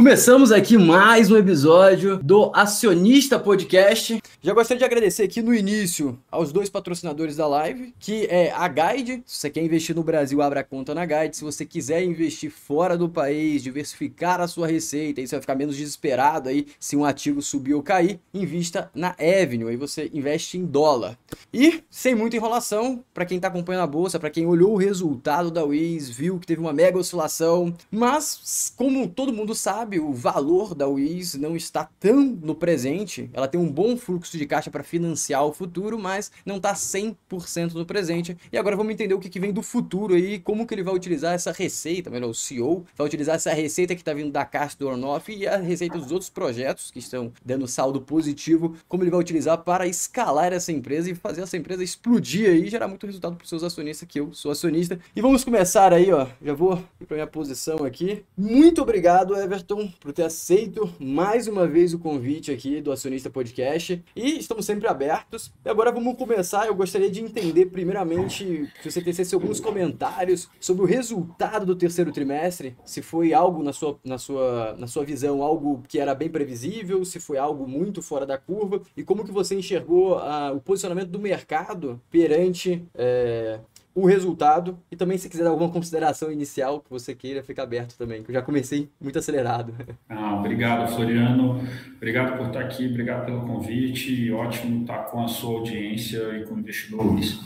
Começamos aqui mais um episódio do Acionista Podcast. Já gostaria de agradecer aqui no início aos dois patrocinadores da live, que é a Guide. Se você quer investir no Brasil, abra conta na Guide. Se você quiser investir fora do país, diversificar a sua receita, aí você vai ficar menos desesperado aí se um ativo subir ou cair, invista na Avenue. Aí você investe em dólar. E sem muita enrolação, para quem está acompanhando a bolsa, para quem olhou o resultado da Wiz, viu que teve uma mega oscilação, mas como todo mundo sabe, o valor da Wiz não está tão no presente. Ela tem um bom fluxo de caixa para financiar o futuro, mas não está 100% no presente. E agora vamos entender o que, que vem do futuro aí, como que ele vai utilizar essa receita, melhor, o CEO vai utilizar essa receita que está vindo da caixa do Ornoff e a receita dos outros projetos que estão dando saldo positivo, como ele vai utilizar para escalar essa empresa e fazer essa empresa explodir aí e gerar muito resultado para os seus acionistas, que eu sou acionista. E vamos começar aí, ó, já vou ir para minha posição aqui. Muito obrigado, Everton por ter aceito mais uma vez o convite aqui do Acionista Podcast. E estamos sempre abertos. E agora vamos começar. Eu gostaria de entender, primeiramente, se você tecesse alguns comentários sobre o resultado do terceiro trimestre. Se foi algo na sua, na sua, na sua visão, algo que era bem previsível, se foi algo muito fora da curva, e como que você enxergou uh, o posicionamento do mercado perante é, o resultado e também se quiser alguma consideração inicial que você queira, fica aberto também, que eu já comecei muito acelerado. Ah, obrigado, Floriano. Obrigado por estar aqui, obrigado pelo convite. Ótimo estar com a sua audiência e com investidores.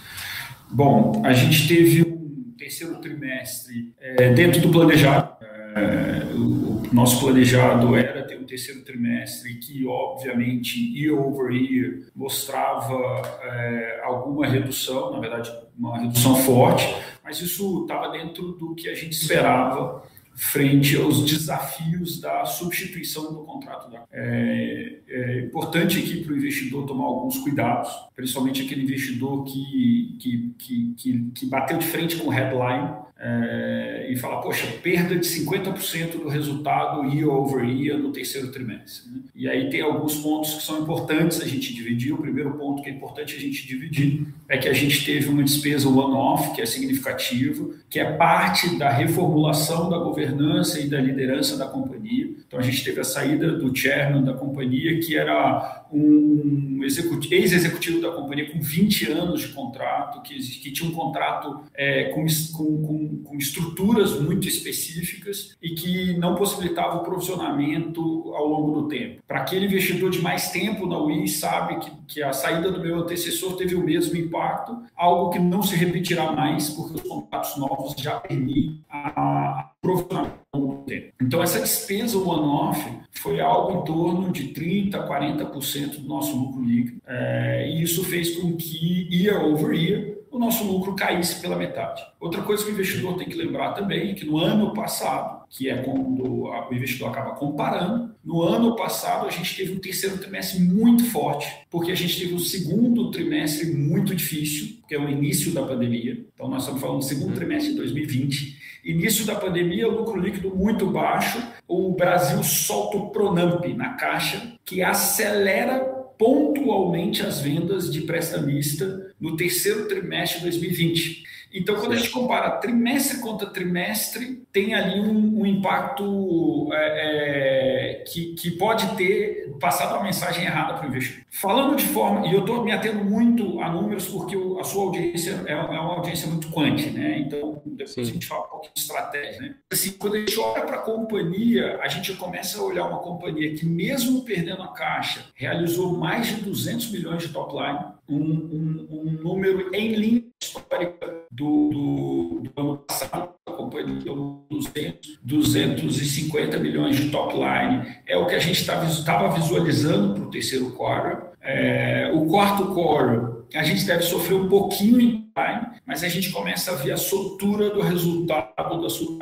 Bom, a gente teve um terceiro trimestre é, dentro do planejado. É, o, nosso planejado era ter um terceiro trimestre que, obviamente, year over year, mostrava é, alguma redução, na verdade, uma redução forte, mas isso estava dentro do que a gente esperava frente aos desafios da substituição do contrato. Da... É, é importante aqui para o investidor tomar alguns cuidados, principalmente aquele investidor que, que, que, que, que bateu de frente com o headline é, e falar, poxa, perda de 50% do resultado year over year no terceiro trimestre. Né? E aí tem alguns pontos que são importantes a gente dividir. O primeiro ponto que é importante a gente dividir é que a gente teve uma despesa one-off, que é significativa, que é parte da reformulação da governança e da liderança da companhia. Então a gente teve a saída do chairman da companhia, que era um ex-executivo da companhia com 20 anos de contrato, que, que tinha um contrato é, com, com, com, estruturas muito específicas e que não possibilitava o provisionamento ao longo do tempo. Para aquele investidor de mais tempo na UI, sabe que, que a saída do meu antecessor teve o mesmo impacto, algo que não se repetirá mais, porque os contratos novos já permitem a provisionamento ao longo do tempo. Então, essa despesa one-off foi algo em torno de 30%, 40% do nosso lucro líquido. É, e isso fez com que, year over year, o nosso lucro caísse pela metade. Outra coisa que o investidor tem que lembrar também é que no ano passado, que é quando o investidor acaba comparando, no ano passado a gente teve um terceiro trimestre muito forte, porque a gente teve um segundo trimestre muito difícil, que é o início da pandemia. Então nós estamos falando do segundo uhum. trimestre de 2020. Início da pandemia, lucro líquido muito baixo, o Brasil solta o Pronamp na caixa, que acelera pontualmente as vendas de prestamista no terceiro trimestre de 2020. Então, quando a gente compara trimestre contra trimestre, tem ali um, um impacto é, é, que, que pode ter passado uma mensagem errada para o investidor. Falando de forma, e eu estou me atendo muito a números porque a sua audiência é, é uma audiência muito quante, né? Então, depois Sim. a gente fala um pouquinho de estratégia, né? Assim, quando a gente olha para a companhia, a gente começa a olhar uma companhia que, mesmo perdendo a caixa, realizou mais de 200 milhões de top line, um, um, um número em linha histórica do, do, do ano passado, a companhia deu 200, 250 milhões de top line. É o que a gente estava visualizando para o terceiro quarter. É, o quarto quarter, a gente deve sofrer um pouquinho em time, mas a gente começa a ver a soltura do resultado da sua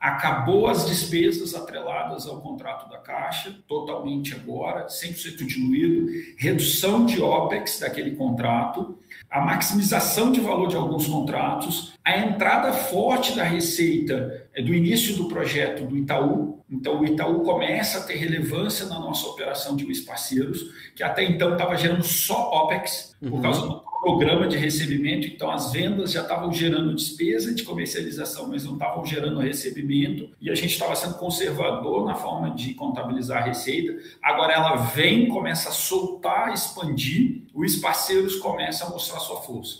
acabou as despesas atreladas ao contrato da Caixa, totalmente agora, 100% diluído, redução de OPEX daquele contrato, a maximização de valor de alguns contratos, a entrada forte da receita é do início do projeto do Itaú. Então, o Itaú começa a ter relevância na nossa operação de parceiros, que até então estava gerando só OPEX, por uhum. causa do programa de recebimento, então as vendas já estavam gerando despesa de comercialização, mas não estavam gerando recebimento, e a gente estava sendo conservador na forma de contabilizar a receita. Agora ela vem, começa a soltar, expandir, os parceiros começam a mostrar sua força.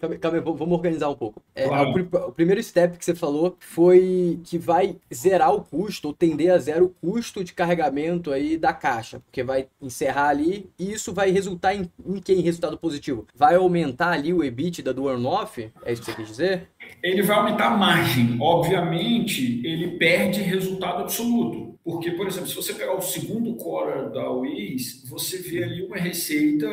Calma, calma, vamos organizar um pouco. É, claro. o, o, primeiro step que você falou foi que vai zerar o custo, ou tender a zero o custo de carregamento aí da caixa, porque vai encerrar ali e isso vai resultar em, em que em resultado positivo? Vai aumentar ali o EBITDA do earn-off? É isso que você quer dizer? Ele vai aumentar a margem. Obviamente, ele perde resultado absoluto. Porque, por exemplo, se você pegar o segundo core da Wiz, você vê ali uma receita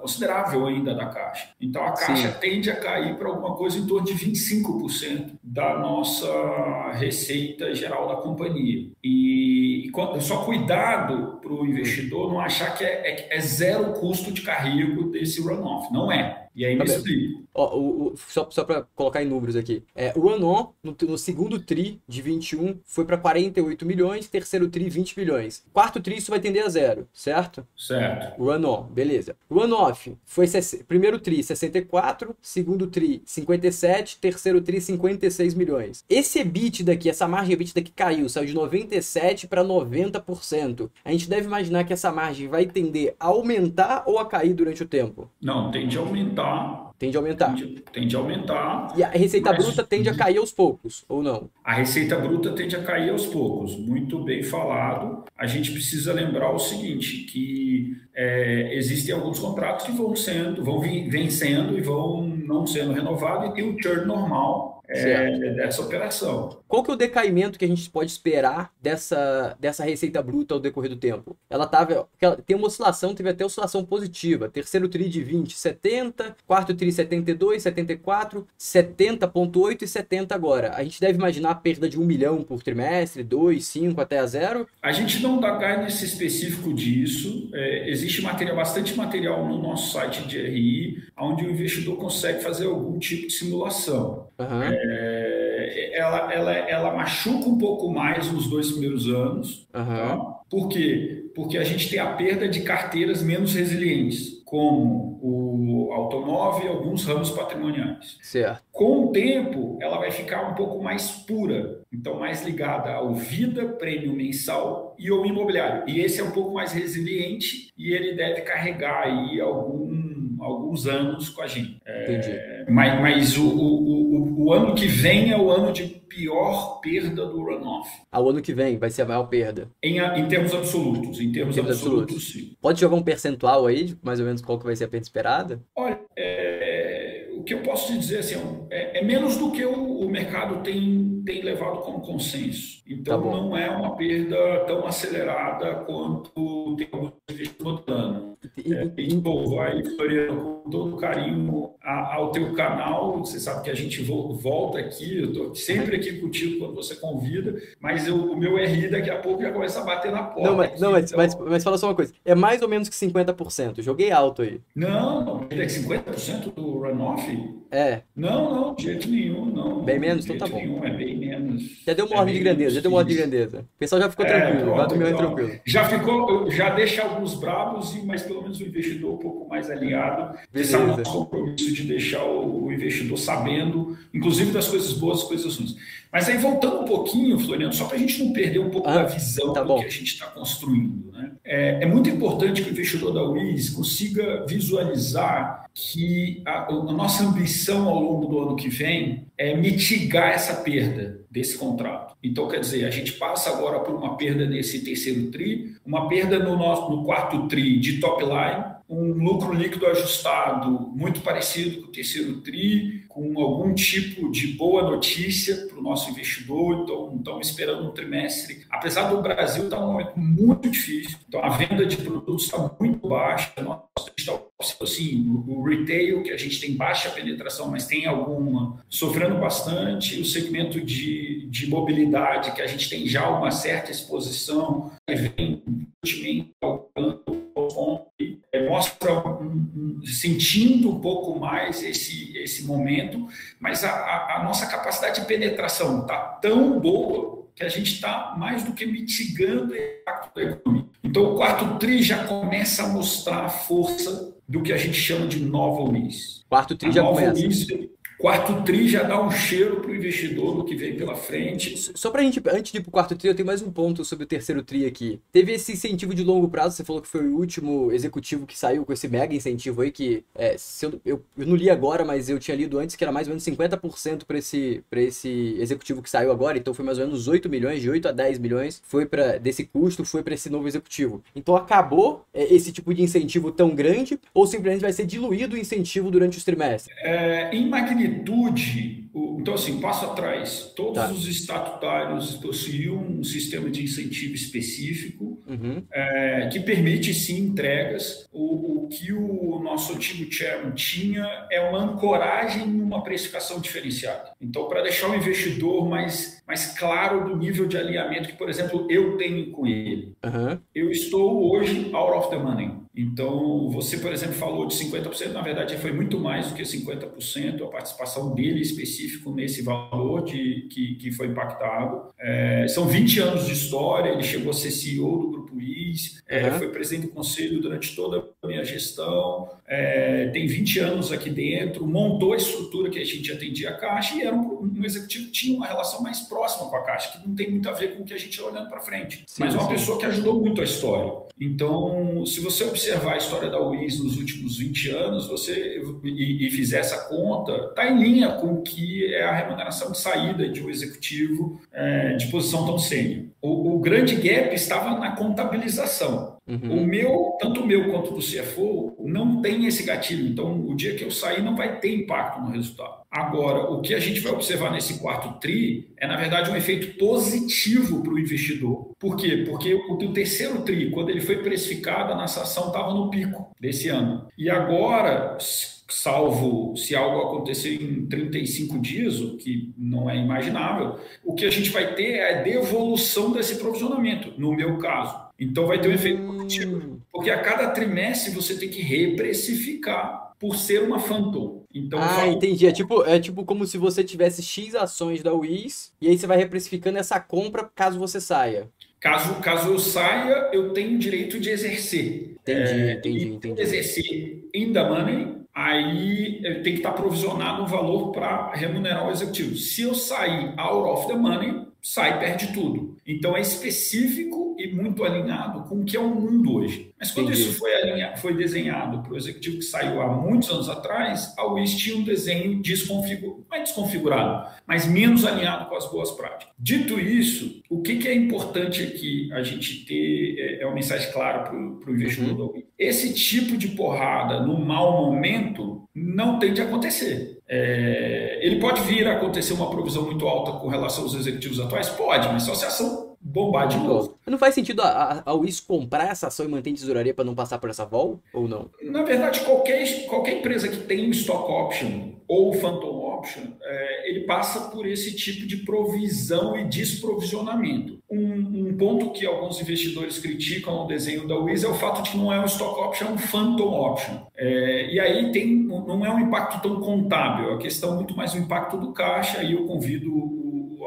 considerável ainda da caixa. Então a caixa Sim. tende a cair para alguma coisa em torno de 25% da nossa receita geral da companhia. E, e só cuidado para o investidor não achar que é, é, é zero custo de carrego desse runoff. Não é. E aí me tá explico. Ó, o, o, só só para colocar em números aqui. É, o Anon, no, no, segundo TRI de 21, foi para 48 milhões, terceiro TRI, 20 milhões. Quarto TRI, isso vai tender a zero, certo? Certo. O Anon, beleza. O Anoff foi primeiro TRI, 64, segundo TRI, 57, terceiro TRI, 56 milhões. Esse EBIT daqui, essa margem EBIT daqui caiu, saiu de 97 para 90%. A gente deve imaginar que essa margem vai tender a aumentar ou a cair durante o tempo? Não, tende a aumentar aumentar. Tende a aumentar. Tende, tende a aumentar. E a receita mas... bruta tende a cair aos poucos, ou não? A receita bruta tende a cair aos poucos. Muito bem falado. A gente precisa lembrar o seguinte, que é, existem alguns contratos que vão sendo, vão vencendo e vão não sendo renovados e tem o churn normal é, dessa operação. Qual que é o decaimento que a gente pode esperar dessa, dessa receita bruta ao decorrer do tempo? Ela tava, ela tem uma oscilação, teve até oscilação positiva. Terceiro tri de 20, 70, quarto tri 72, 74, 70.8 e 70 agora. A gente deve imaginar a perda de um milhão por trimestre, 2, 5 até a zero? A gente não dá guidance específico disso. É, existe material, bastante material no nosso site de RI, onde o investidor consegue fazer algum tipo de simulação. Uhum. É, ela, ela, ela machuca um pouco mais nos dois primeiros anos. Uhum. Tá? Por quê? Porque a gente tem a perda de carteiras menos resilientes, como o automóvel e alguns ramos patrimoniais. Certo. Com o tempo, ela vai ficar um pouco mais pura, então mais ligada ao vida, prêmio mensal e ao imobiliário. E esse é um pouco mais resiliente e ele deve carregar aí algum alguns anos com a gente. Entendi. É, mas mas o, o, o, o, ano que vem é o ano de pior perda do runoff. Ah, o ano que vem vai ser a maior perda? Em, em termos absolutos. Em termos, em termos absolutos, absolutos, sim. Pode jogar um percentual aí, mais ou menos qual que vai ser a perda esperada? Olha, é, o que eu posso te dizer assim, é, é menos do que o, o mercado tem, tem levado como consenso. Então tá não é uma perda tão acelerada quanto tem alguns investimentos e, é, e, vai, Floriano, com todo carinho ao teu canal. Você sabe que a gente volta aqui, eu estou sempre aqui contigo quando você convida, mas eu, o meu RI daqui a pouco já começa a bater na porta. Não, mas, aqui, não, mas, então... mas, mas, fala só uma coisa: é mais ou menos que 50%. Joguei alto aí. Não, ele é 50% do runoff? É. Não, não, de jeito nenhum, não. Bem menos, então tá bom. Nenhum, é bem menos. Já deu uma é ordem de grandeza, já deu uma ordem de grandeza. O pessoal já ficou é, tranquilo, pronto, vai então, tranquilo. Já ficou, já deixa alguns bravos, mas pelo menos o investidor um pouco mais alinhado. Beleza. Esse é o nosso compromisso de deixar o, o investidor sabendo, inclusive das coisas boas e coisas ruins. Mas aí, voltando um pouquinho, Floriano, só para a gente não perder um pouco ah, da visão tá do que a gente está construindo. Né? É, é, muito importante que o investidor da WIS consiga visualizar que a, a, nossa ambição ao longo do ano que vem é mitigar essa perda desse contrato. Então, quer dizer, a gente passa agora por uma perda nesse terceiro TRI, uma perda no, nosso, no quarto TRI de top line, um lucro líquido ajustado muito parecido com o terceiro TRI, com algum tipo de boa notícia para o nosso investidor. Então, estamos esperando um trimestre. Apesar do Brasil estar tá um momento muito difícil, então a venda de produtos está muito baixa. Nós está assim, o retail, que a gente tem baixa penetração, mas tem alguma, sofrendo bastante. O segmento de, de mobilidade, que a gente tem já uma certa exposição, vem é, mostra um, um, sentindo um pouco mais esse, esse momento, mas a, a, a nossa capacidade de penetração está tão boa que a gente está mais do que mitigando o impacto da economia. Então, o quarto TRI já começa a mostrar a força do que a gente chama de nova UIS. Quarto TRI já começa. Quarto TRI já dá um cheiro para o investidor do que vem pela frente. Só para a gente, antes de ir para o quarto TRI, eu tenho mais um ponto sobre o terceiro TRI aqui. Teve esse incentivo de longo prazo, você falou que foi o último executivo que saiu com esse mega incentivo aí, que é, eu, eu, eu, não li agora, mas eu tinha lido antes que era mais ou menos 50% para esse, esse executivo que saiu agora, então foi mais ou menos 8 milhões, de 8 a 10 milhões, foi para desse custo, foi para esse novo executivo. Então acabou é, esse tipo de incentivo tão grande, ou simplesmente vai ser diluído o incentivo durante os trimestres? É, em magnitude magnitude, então assim, passo atrás, todos tá. os estatutários possuíam um sistema de incentivo específico uhum. é, que permite sim entregas. O, o, que o nosso antigo chairman tinha é uma ancoragem numa precificação diferenciada. Então, para deixar o investidor mais, mais claro do nível de alinhamento que, por exemplo, eu tenho com ele. Uhum. Eu estou hoje out of the money. Então, você, por exemplo, falou de 50%, na verdade foi muito mais do que 50% a participação dele específico nesse valor de, que, que foi impactado. É, são 20 anos de história, ele chegou a ser CEO do Grupo IS, é, foi presidente do conselho durante toda a minha gestão, é, tem 20 anos aqui dentro, montou a estrutura que a gente atendia a Caixa e era um, um, executivo que tinha uma relação mais próxima com a Caixa, que não tem muito a ver com o que a gente está olhando para frente, sim, mas uma sim. pessoa que ajudou muito a história. Então, se você observar a história da UIS nos últimos 20 anos você e, e fizer essa conta, está em linha com o que é a remuneração de saída de um executivo é, de posição tão sênior. O, o, grande gap estava na contabilização. Uhum. O meu, tanto o meu quanto do CFO, não tem esse gatilho. Então, o dia que eu sair, não vai ter impacto no resultado. Agora, o que a gente vai observar nesse quarto TRI é, na verdade, um efeito positivo para o investidor. Por quê? Porque o, terceiro TRI, quando ele foi precificado, a nossa ação estava no pico desse ano. E agora, salvo se algo acontecer em 35 dias, o que não é imaginável, o que a gente vai ter é a devolução desse provisionamento, no meu caso. Então vai ter um efeito positivo, hum. porque a cada trimestre você tem que reprecificar por ser uma Phantom. Então, ah, falo... entendi. É tipo, é tipo como se você tivesse X ações da WIS e aí você vai reprecificando essa compra caso você saia. Caso, caso eu saia, eu tenho direito de exercer. Entendi, é, entendi, entendi. Exercer in the money, aí tem que estar provisionado um valor para remunerar o executivo. Se eu sair out of the money, sai, perde tudo. Então é específico e muito alinhado com o que é o mundo hoje. Mas quando Entendi. isso foi, alinhado, foi desenhado para o executivo que saiu há muitos anos atrás, a WIS tinha um desenho desconfigurado, não é desconfigurado, mas menos alinhado com as boas práticas. Dito isso, o que, que é importante aqui a gente ter, é, é uma mensagem clara para o investidor uhum. da WIS. Esse tipo de porrada no mau momento não tem de acontecer. É, ele pode vir a acontecer uma provisão muito alta com relação aos executivos atuais? Pode, mas só se a ação bombar de novo. Não faz sentido a, a, a UIS comprar essa ação e manter em tesouraria para não passar por essa vol ou não? Na verdade, qualquer, qualquer empresa que tem um stock option ou phantom option, é, ele passa por esse tipo de provisão e desprovisionamento. Um, um, ponto que alguns investidores criticam no desenho da WIS é o fato de que não é um stock option, é um phantom option. É, e aí tem, não é um impacto tão contábil, é a questão muito mais o impacto do caixa, e eu convido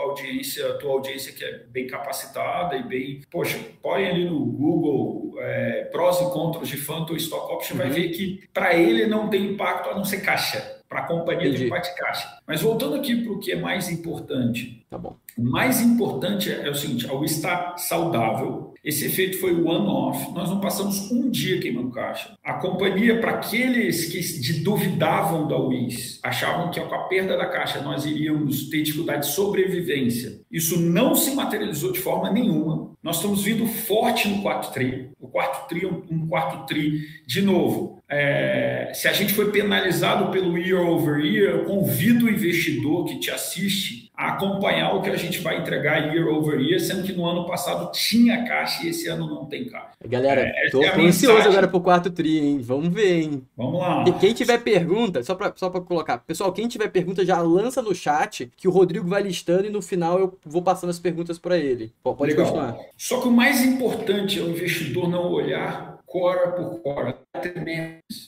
audiência, a tua audiência que é bem capacitada e bem. Poxa, põe ali no Google é, prós e contras de Phantom Stock Option, uhum. vai ver que para ele não tem impacto a não ser caixa. Para a companhia Entendi. tem impacto de caixa. Mas voltando aqui para o que é mais importante. Tá bom. O mais importante é, é o seguinte: ao estar saudável, esse efeito foi one-off. Nós não passamos um dia queimando caixa. A companhia, para aqueles que duvidavam da WIS, achavam que com a perda da caixa nós iríamos ter dificuldade de sobrevivência. Isso não se materializou de forma nenhuma. Nós estamos vindo forte no quarto tri. O quarto tri é um quarto tri, de novo. É, se a gente foi penalizado pelo year over year, eu convido o investidor que te assiste a acompanhar o que a gente vai entregar year over year, sendo que no ano passado tinha caixa e esse ano não tem caixa. Galera, é, tô, é tô ansioso agora pro quarto tri, hein? Vamos ver, hein? Vamos lá. E quem tiver pergunta, só pra, só pra colocar, pessoal, quem tiver pergunta já lança no chat que o Rodrigo vai listando e no final eu vou passando as perguntas para ele. Pode Legal. continuar. Só que o mais importante é o investidor não olhar cora por cora,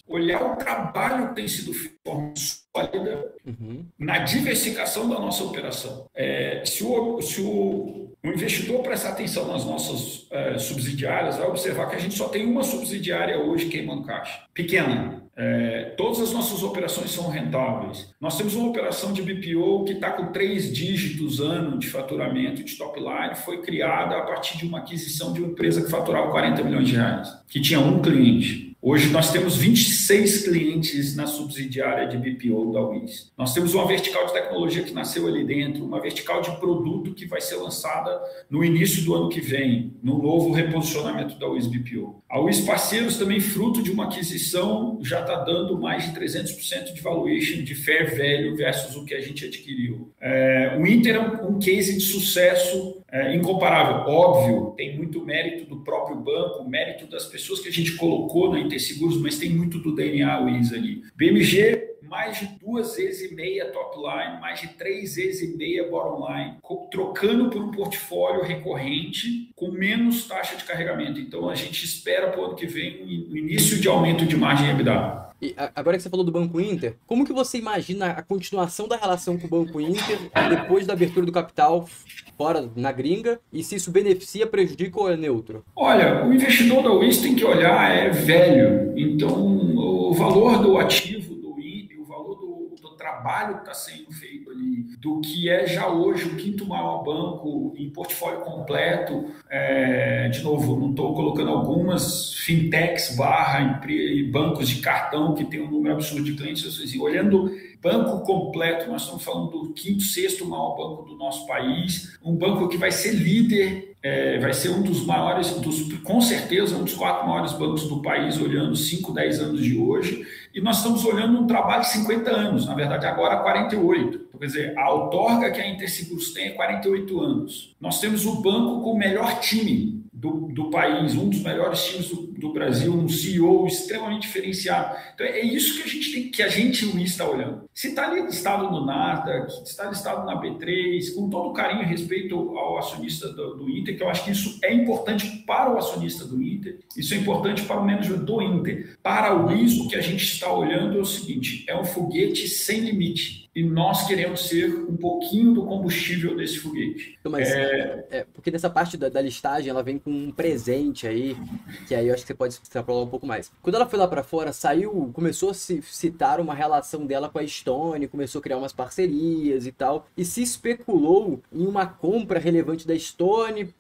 olhar o trabalho que tem sido feito de forma sólida uhum. na diversificação da nossa operação. É, se, o, se o, O investidor prestar atenção nas nossas é, subsidiárias vai observar que a gente só tem uma subsidiária hoje queimando caixa. Pequena. É, todas as nossas operações são rentáveis. Nós temos uma operação de BPO que está com três dígitos ano de faturamento de top line, foi criada a partir de uma aquisição de uma empresa que faturava 40 milhões de reais, que tinha um cliente. Hoje nós temos 26 clientes na subsidiária de BPO da WIS. Nós temos uma vertical de tecnologia que nasceu ali dentro, uma vertical de produto que vai ser lançada no início do ano que vem, no novo reposicionamento da WIS BPO. A WIS Parceiros também fruto de uma aquisição já está dando mais de 300% de valuation de fair value versus o que a gente adquiriu. É, o Inter é um case de sucesso é, incomparável. Óbvio, tem muito mérito do próprio banco, mérito das pessoas que a gente colocou na Interseguros, mas tem muito do DNA Wiz ali. BMG, mais de duas vezes e meia top line, mais de três vezes e meia bottom line, trocando por um portfólio recorrente com menos taxa de carregamento. Então a gente espera para o ano que vem o início de aumento de margem EBITDA. E agora que você falou do Banco Inter, como que você imagina a continuação da relação com o Banco Inter depois da abertura do capital fora na gringa e se isso beneficia, prejudica ou é neutro? Olha, o investidor da WIS tem que olhar é velho, então o valor do ativo trabalho que está sendo feito ali, do que é já hoje o quinto maior banco em portfólio completo, é, de novo, não estou colocando algumas fintechs barra bancos de cartão que tem um número absurdo de clientes, assim, olhando banco completo, nós estamos falando do quinto, sexto maior banco do nosso país, um banco que vai ser líder, é, vai ser um dos maiores, dos, com certeza, um dos quatro maiores bancos do país, olhando 5, 10 anos de hoje, e nós estamos olhando um trabalho de 50 anos, na verdade agora 48. Então, quer dizer, a outorga que a Interseguros tem é 48 anos. Nós temos o banco com o melhor time do, do país, um dos melhores times do, do, Brasil, um CEO extremamente diferenciado. Então é isso que a gente tem, que a gente está olhando. Se está listado no Nasdaq, se está listado na B3, com todo carinho e respeito ao acionista do, do, Inter, que eu acho que isso é importante para o acionista do Inter, isso é importante para o manager do Inter. Para o ISO, o que a gente está olhando é o seguinte: é um foguete sem limite e nós queremos ser um pouquinho do combustível desse foguete. Mas, é... É, porque nessa parte da, da, listagem ela vem com um presente aí, que aí eu acho que você pode extrapolar um pouco mais. Quando ela foi lá para fora, saiu, começou a se citar uma relação dela com a Stone, começou a criar umas parcerias e tal, e se especulou em uma compra relevante da Stone,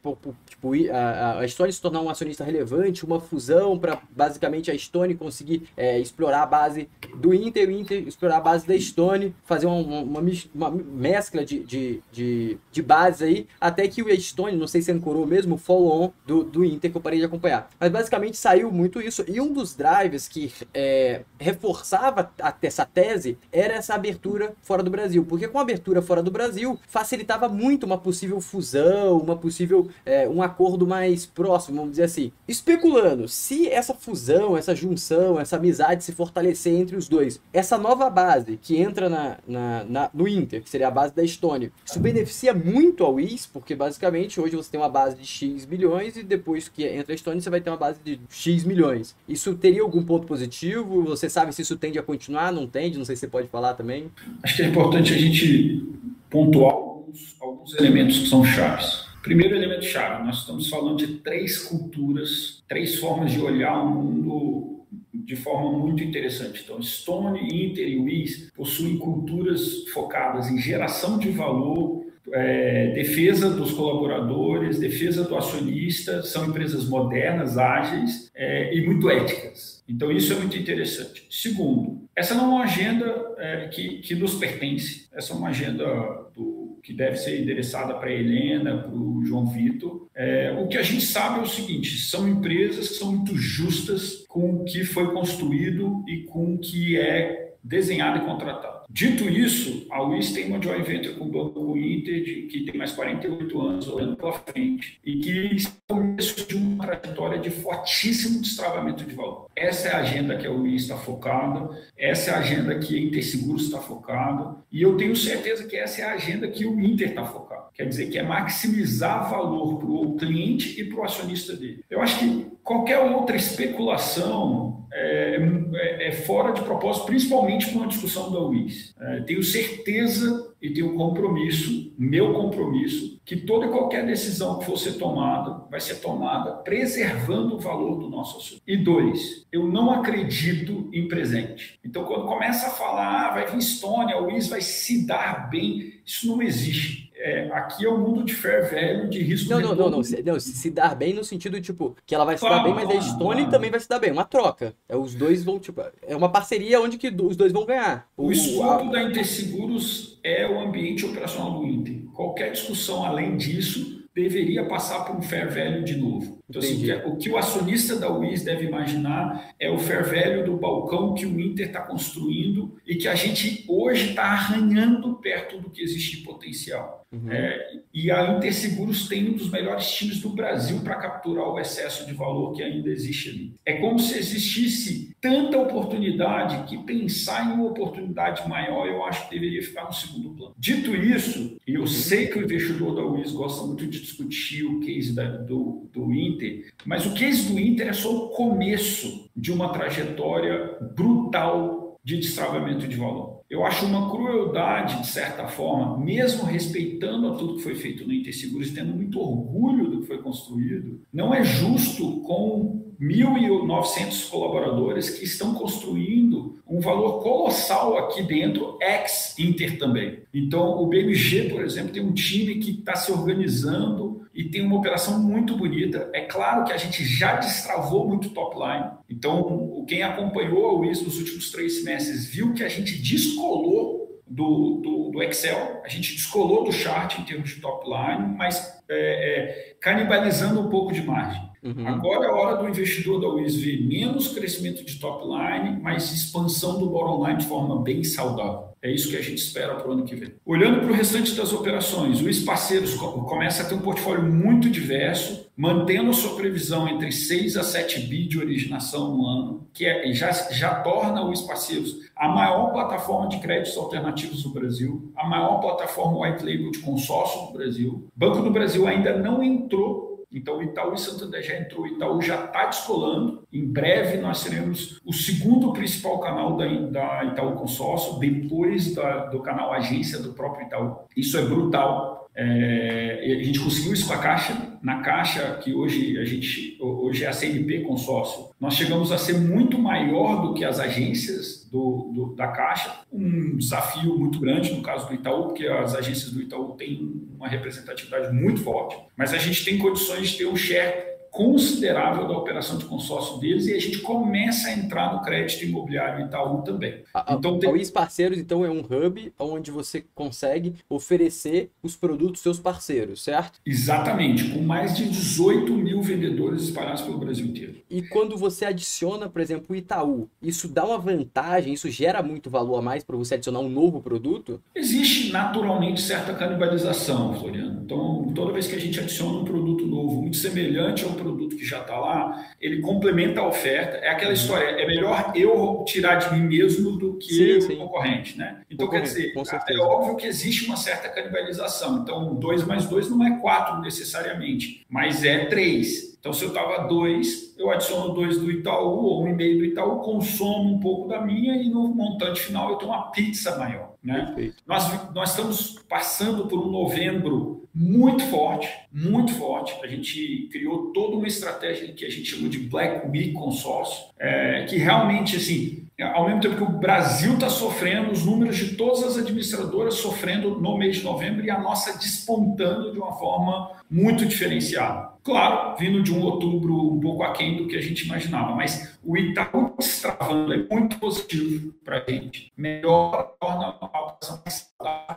tipo, a, a Stone se tornar um acionista relevante, uma fusão para basicamente a Stone conseguir é, explorar a base do Inter, o Inter explorar a base da Stone, fazer fazer uma, uma, uma mescla de, de, de, de bases aí, até que o Stone, não sei se ancorou mesmo, o follow-on do, do Inter que eu parei de acompanhar. Mas basicamente saiu muito isso. E um dos drives que é, reforçava a, essa tese era essa abertura fora do Brasil. Porque com a abertura fora do Brasil, facilitava muito uma possível fusão, uma possível é, um acordo mais próximo, vamos dizer assim. Especulando, se essa fusão, essa junção, essa amizade se fortalecer entre os dois, essa nova base que entra na, na, na, no Inter, que seria a base da Estônia. Isso beneficia muito ao IS, porque basicamente hoje você tem uma base de X bilhões e depois que entra a Estônia você vai ter uma base de X milhões. Isso teria algum ponto positivo? Você sabe se isso tende a continuar? Não tende? Não sei se você pode falar também. Acho que é importante a gente pontuar alguns, alguns elementos que são chaves. Primeiro elemento chave, nós estamos falando de três culturas, três formas de olhar o mundo de forma muito interessante. Então, Stone, Inter e Wiz possuem culturas focadas em geração de valor, é, defesa dos colaboradores, defesa do acionista, são empresas modernas, ágeis é, e muito éticas. Então, isso é muito interessante. Segundo, essa não é uma agenda é, que, que nos pertence, essa é uma agenda do, que deve ser endereçada para a Helena, para o João Vitor. É, o que a gente sabe é o seguinte: são empresas que são muito justas com o que foi construído e com o que é desenhado e contratado. Dito isso, a Luiz tem uma joint venture com o Banco Inter, de, que tem mais 48 anos olhando para frente, e que está no começo de uma trajetória de fortíssimo destravamento de valor. Essa é a agenda que a Luiz está focada, essa é a agenda que a Interseguros está focada, e eu tenho certeza que essa é a agenda que o Inter está focado. Quer dizer, que é maximizar valor para o cliente e para o acionista dele. Eu acho que qualquer outra especulação é, é, é fora de propósito, principalmente com a discussão da UIS. É, tenho certeza e tenho compromisso, meu compromisso, que toda e qualquer decisão que for ser tomada vai ser tomada preservando o valor do nosso assunto. E dois, eu não acredito em presente. Então, quando começa a falar, ah, vai vir Estônia, o IS vai se dar bem, isso não existe é, aqui é o um mundo de fair value, de risco. Não, não, não, não, se, não. Se, dar bem no sentido, tipo, que ela vai se dar bem, mas a Stone também vai se dar bem. Uma troca. É, os dois vão, tipo, é uma parceria onde que os dois vão ganhar. O, o escopo a... da Interseguros é o ambiente operacional do Inter. Qualquer discussão além disso deveria passar por um fair value de novo. Então, assim, o que o acionista da WIS deve imaginar é o fair value do balcão que o Inter está construindo e que a gente hoje está arranhando perto do que existe de potencial. Uhum. É, e a Interseguros tem um dos melhores times do Brasil para capturar o excesso de valor que ainda existe ali. É como se existisse tanta oportunidade que pensar em uma oportunidade maior eu acho que deveria ficar no segundo plano. Dito isso, e eu uhum. sei que o investidor da WIS gosta muito de discutir o case da, do, do Inter, mas o case do Inter é só o começo de uma trajetória brutal de destravamento de valor. Eu acho uma crueldade, de certa forma, mesmo respeitando a tudo que foi feito no Interseguros e tendo muito orgulho do que foi construído, não é justo com 1.900 colaboradores que estão construindo um valor colossal aqui dentro, ex-Inter também. Então, o BMG, por exemplo, tem um time que está se organizando e tem uma operação muito bonita. É claro que a gente já destravou muito top line. Então, quem acompanhou a WIS nos últimos três meses viu que a gente descolou do, do, do, Excel, a gente descolou do chart em termos de top line, mas é, é, canibalizando um pouco de margem. Uhum. Agora é a hora do investidor da WIS ver menos crescimento de top line, mas expansão do bottom line de forma bem saudável. É isso que a gente espera para o ano que vem. Olhando para o restante das operações, o Parceiros começa a ter um portfólio muito diverso, mantendo sua previsão entre 6 a 7 bi de originação no ano, que é, já, já torna o Parceiros a maior plataforma de créditos alternativos do Brasil, a maior plataforma white label de consórcio do Brasil. Banco do Brasil ainda não entrou então, o Itaú e Santander já entrou, o Itaú já está descolando. Em breve, nós teremos o segundo principal canal da, da Itaú Consórcio, depois da, do canal agência do próprio Itaú. Isso é brutal. É, a gente conseguiu isso com a Caixa. Na Caixa, que hoje a gente hoje é a CNP consórcio, nós chegamos a ser muito maior do que as agências do, do, da Caixa. Um desafio muito grande no caso do Itaú, porque as agências do Itaú têm uma representatividade muito forte, mas a gente tem condições de ter um share considerável da operação de consórcio deles e a gente começa a entrar no crédito imobiliário Itaú também. A, então, tem... a Parceiros, então, é um hub onde você consegue oferecer os produtos dos seus parceiros, certo? Exatamente, com mais de 18 mil vendedores espalhados pelo Brasil inteiro. E quando você adiciona, por exemplo, o Itaú, isso dá uma vantagem, isso gera muito valor a mais para você adicionar um novo produto? Existe naturalmente certa canibalização, Floriano. Então, toda vez que a gente adiciona um produto novo muito semelhante ao produto que já está lá, ele complementa a oferta. É aquela uhum. história, é melhor eu tirar de mim mesmo do que o concorrente, né? Então, quer dizer, é óbvio que existe uma certa canibalização. Então, 2 mais 2 não é 4 necessariamente, mas é 3. Então, se eu estava 2, eu adiciono 2 do Itaú ou 1,5 do Itaú, consumo um pouco da minha e no montante final eu tenho uma pizza maior. Né? Nós, nós estamos passando por um novembro muito forte, muito forte. A gente criou toda uma estratégia que a gente chama de Black Week consórcio, é, que realmente, assim, ao mesmo tempo que o Brasil está sofrendo, os números de todas as administradoras sofrendo no mês de novembro e a nossa despontando de uma forma muito diferenciada. Claro, vindo de um outubro um pouco aquém do que a gente imaginava, mas o Itaú destravando é muito positivo para a gente. Melhor, torna a operação mais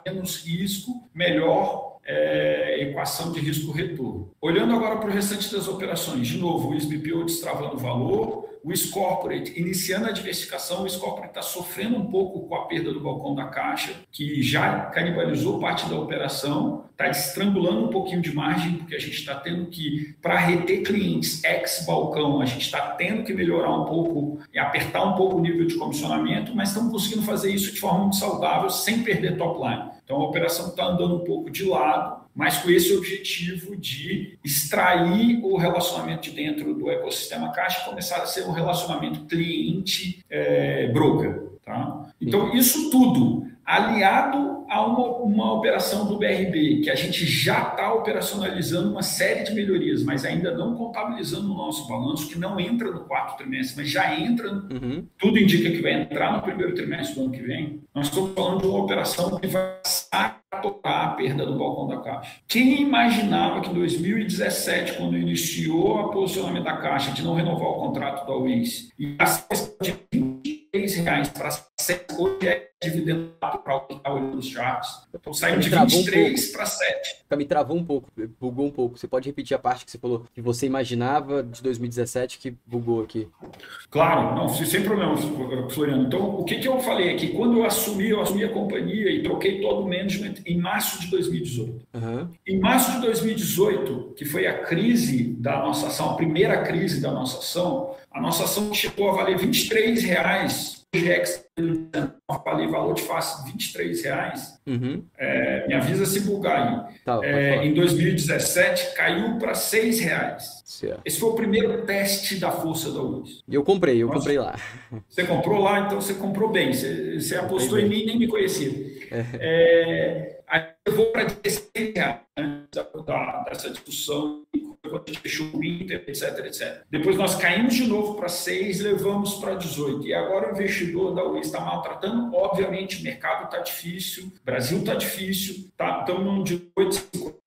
menos risco, melhor é, equação de risco-retorno. Olhando agora para o restante das operações, de novo, o SBPO destravando valor, o Scorporate iniciando a diversificação, o Scorporate está sofrendo um pouco com a perda do balcão da caixa, que já canibalizou parte da operação, está estrangulando um pouquinho de margem, porque a gente está tendo que, para reter clientes ex-balcão, a gente está tendo que melhorar um pouco e apertar um pouco o nível de comissionamento, mas estamos conseguindo fazer isso de forma muito saudável, sem perder top line. Então a operação está andando um pouco de lado, mas com esse objetivo de extrair o relacionamento de dentro do ecossistema caixa e começar a ser um relacionamento cliente-broker. É, tá? Então, isso tudo aliado a uma, uma operação do BRB, que a gente já está operacionalizando uma série de melhorias, mas ainda não contabilizando o nosso balanço, que não entra no quarto trimestre, mas já entra, uhum. tudo indica que vai entrar no primeiro trimestre do ano que vem. Nós estamos falando de uma operação que vai tocar a perda do balcão da Caixa. Quem imaginava que em 2017, quando iniciou o posicionamento da Caixa de não renovar o contrato da UIS, e a de 23 reais para 7, hoje é dividendo para o que está olhando os charts. Então saiu de 23 um para 7. Me travou um pouco, bugou um pouco. Você pode repetir a parte que você falou que você imaginava de 2017 que bugou aqui? Claro, não, sem problema, Floriano. Então, o que, que eu falei aqui? Quando eu assumi, eu assumi a companhia e troquei todo o management em março de 2018. Uhum. Em março de 2018, que foi a crise da nossa ação, a primeira crise da nossa ação, a nossa ação chegou a valer 23 reais GX falei valor de face 23 reais. Uhum. É, me avisa se bugar aí. Tá, é, em 2017 caiu para 6 reais. Certo. Esse foi o primeiro teste da força da luz. E eu comprei, eu Nossa, comprei lá. Você comprou lá, então você comprou bem. Você, você apostou em mim e nem me conhecia. É. Aí eu vou para 16 reais né, dessa discussão quando a gente fechou o Inter, etc, etc. Depois nós caímos de novo para 6, levamos para 18. E agora o investidor da UE está maltratando. Obviamente, o mercado está difícil, o Brasil está difícil, tá, estamos de 8, o que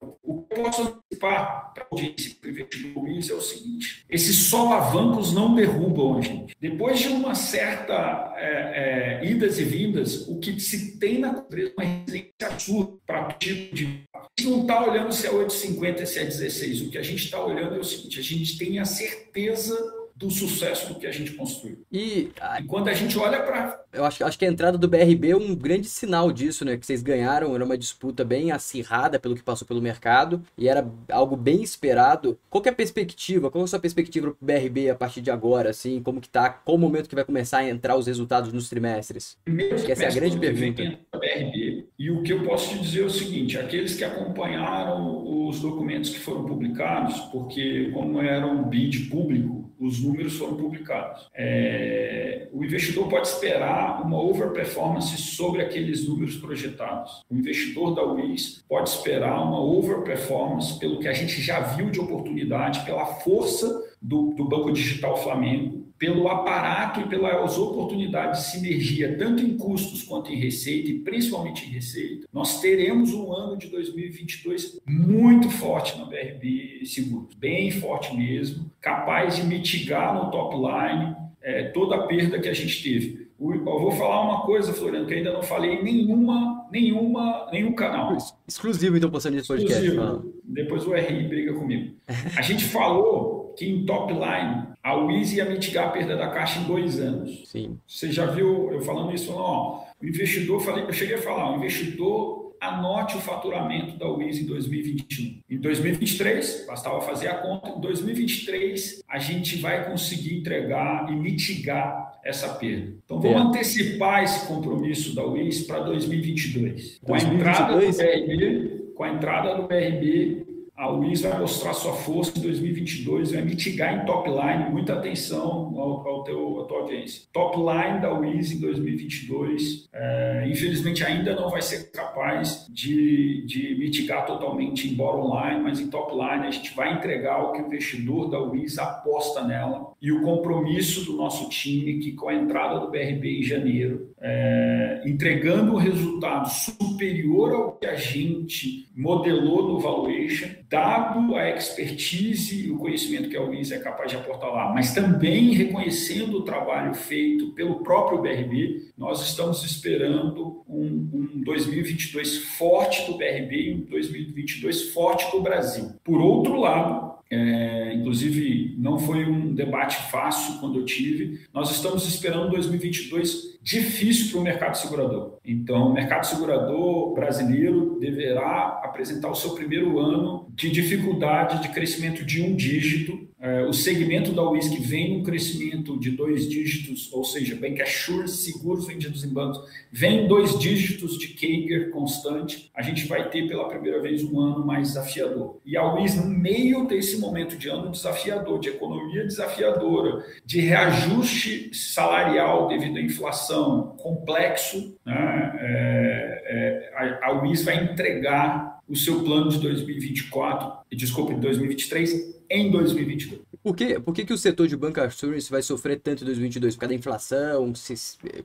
posso antecipar para a audiência para o investidor Luiz é o seguinte: esses solavancos não derrubam a gente. Depois de uma certa é, é, idas e vindas, o que se tem na empresa é uma resiliência absurda para tipo de a gente não está olhando se é 8,50, se é 16. O que a gente está olhando é o seguinte: a gente tem a certeza do sucesso do que a gente construiu. E, e quando a gente olha para. Eu acho, acho que a entrada do BRB é um grande sinal disso, né? Que vocês ganharam, era uma disputa bem acirrada pelo que passou pelo mercado e era algo bem esperado. Qual é a perspectiva? Qual é a sua perspectiva para o BRB a partir de agora, assim? Como que tá? Qual o momento que vai começar a entrar os resultados nos trimestres? Primeiro acho que essa é a grande pergunta. BRB, e o que eu posso te dizer é o seguinte: aqueles que acompanharam os documentos que foram publicados, porque como era um bid público, os números foram publicados. É, o investidor pode esperar uma overperformance sobre aqueles números projetados. O investidor da UIS pode esperar uma overperformance pelo que a gente já viu de oportunidade, pela força do, do Banco Digital Flamengo, pelo aparato e pelas oportunidades de sinergia, tanto em custos quanto em receita, e principalmente em receita, nós teremos um ano de 2022 muito forte na BRB Seguros, bem forte mesmo, capaz de mitigar no top line é, toda a perda que a gente teve. Eu vou falar uma coisa, Floriano, que ainda não falei em nenhuma, nenhuma, nenhum canal. Exclusivo, então, passando nesse podcast. Exclusivo. Depois o RI briga comigo. A gente falou que em top line a Wiz ia mitigar a perda da caixa em dois anos. Sim. Você já viu eu falando isso? Ó, o investidor, falei, eu cheguei a falar, o investidor anote o faturamento da Wiz em 2021. Em 2023, bastava fazer a conta, em 2023 a gente vai conseguir entregar e mitigar essa perda. Então vamos é. antecipar esse compromisso da Wiz para 2022. Com 2022? a entrada do BRB, com a entrada do BRB a Luiz vai mostrar sua força em 2022, vai mitigar em top line, muita atenção ao, ao teu, à tua audiência. Top line da Wiz em 2022, é, infelizmente ainda não vai ser capaz de, de mitigar totalmente em bottom line, mas em top line a gente vai entregar o que o investidor da Wiz aposta nela e o compromisso do nosso time que com a entrada do BRB em janeiro, é, entregando um resultado superior ao que a gente modelou no valuation, dado a expertise e o conhecimento que a Luiz é capaz de aportar lá, mas também reconhecendo o trabalho feito pelo próprio BRB, nós estamos esperando um, um 2022 forte do BRB e um 2022 forte do Brasil. Por outro lado, é, inclusive, não foi um debate fácil quando eu tive. Nós estamos esperando 2022 difícil para o mercado segurador. Então, o mercado segurador brasileiro deverá apresentar o seu primeiro ano de dificuldade de crescimento de um dígito é, o segmento da Whisky vem num crescimento de dois dígitos, ou seja, Bancassurance, seguros vendidos em bancos, vem dois dígitos de CAGR constante. A gente vai ter pela primeira vez um ano mais desafiador. E a Whisky, no meio desse momento de ano desafiador, de economia desafiadora, de reajuste salarial devido à inflação complexo, né? é, é, a, a vai entregar o seu plano de 2024, desculpe, 2023 em 2022. Por, que, por que, que o setor de banca assurance vai sofrer tanto em 2022? Por causa da inflação,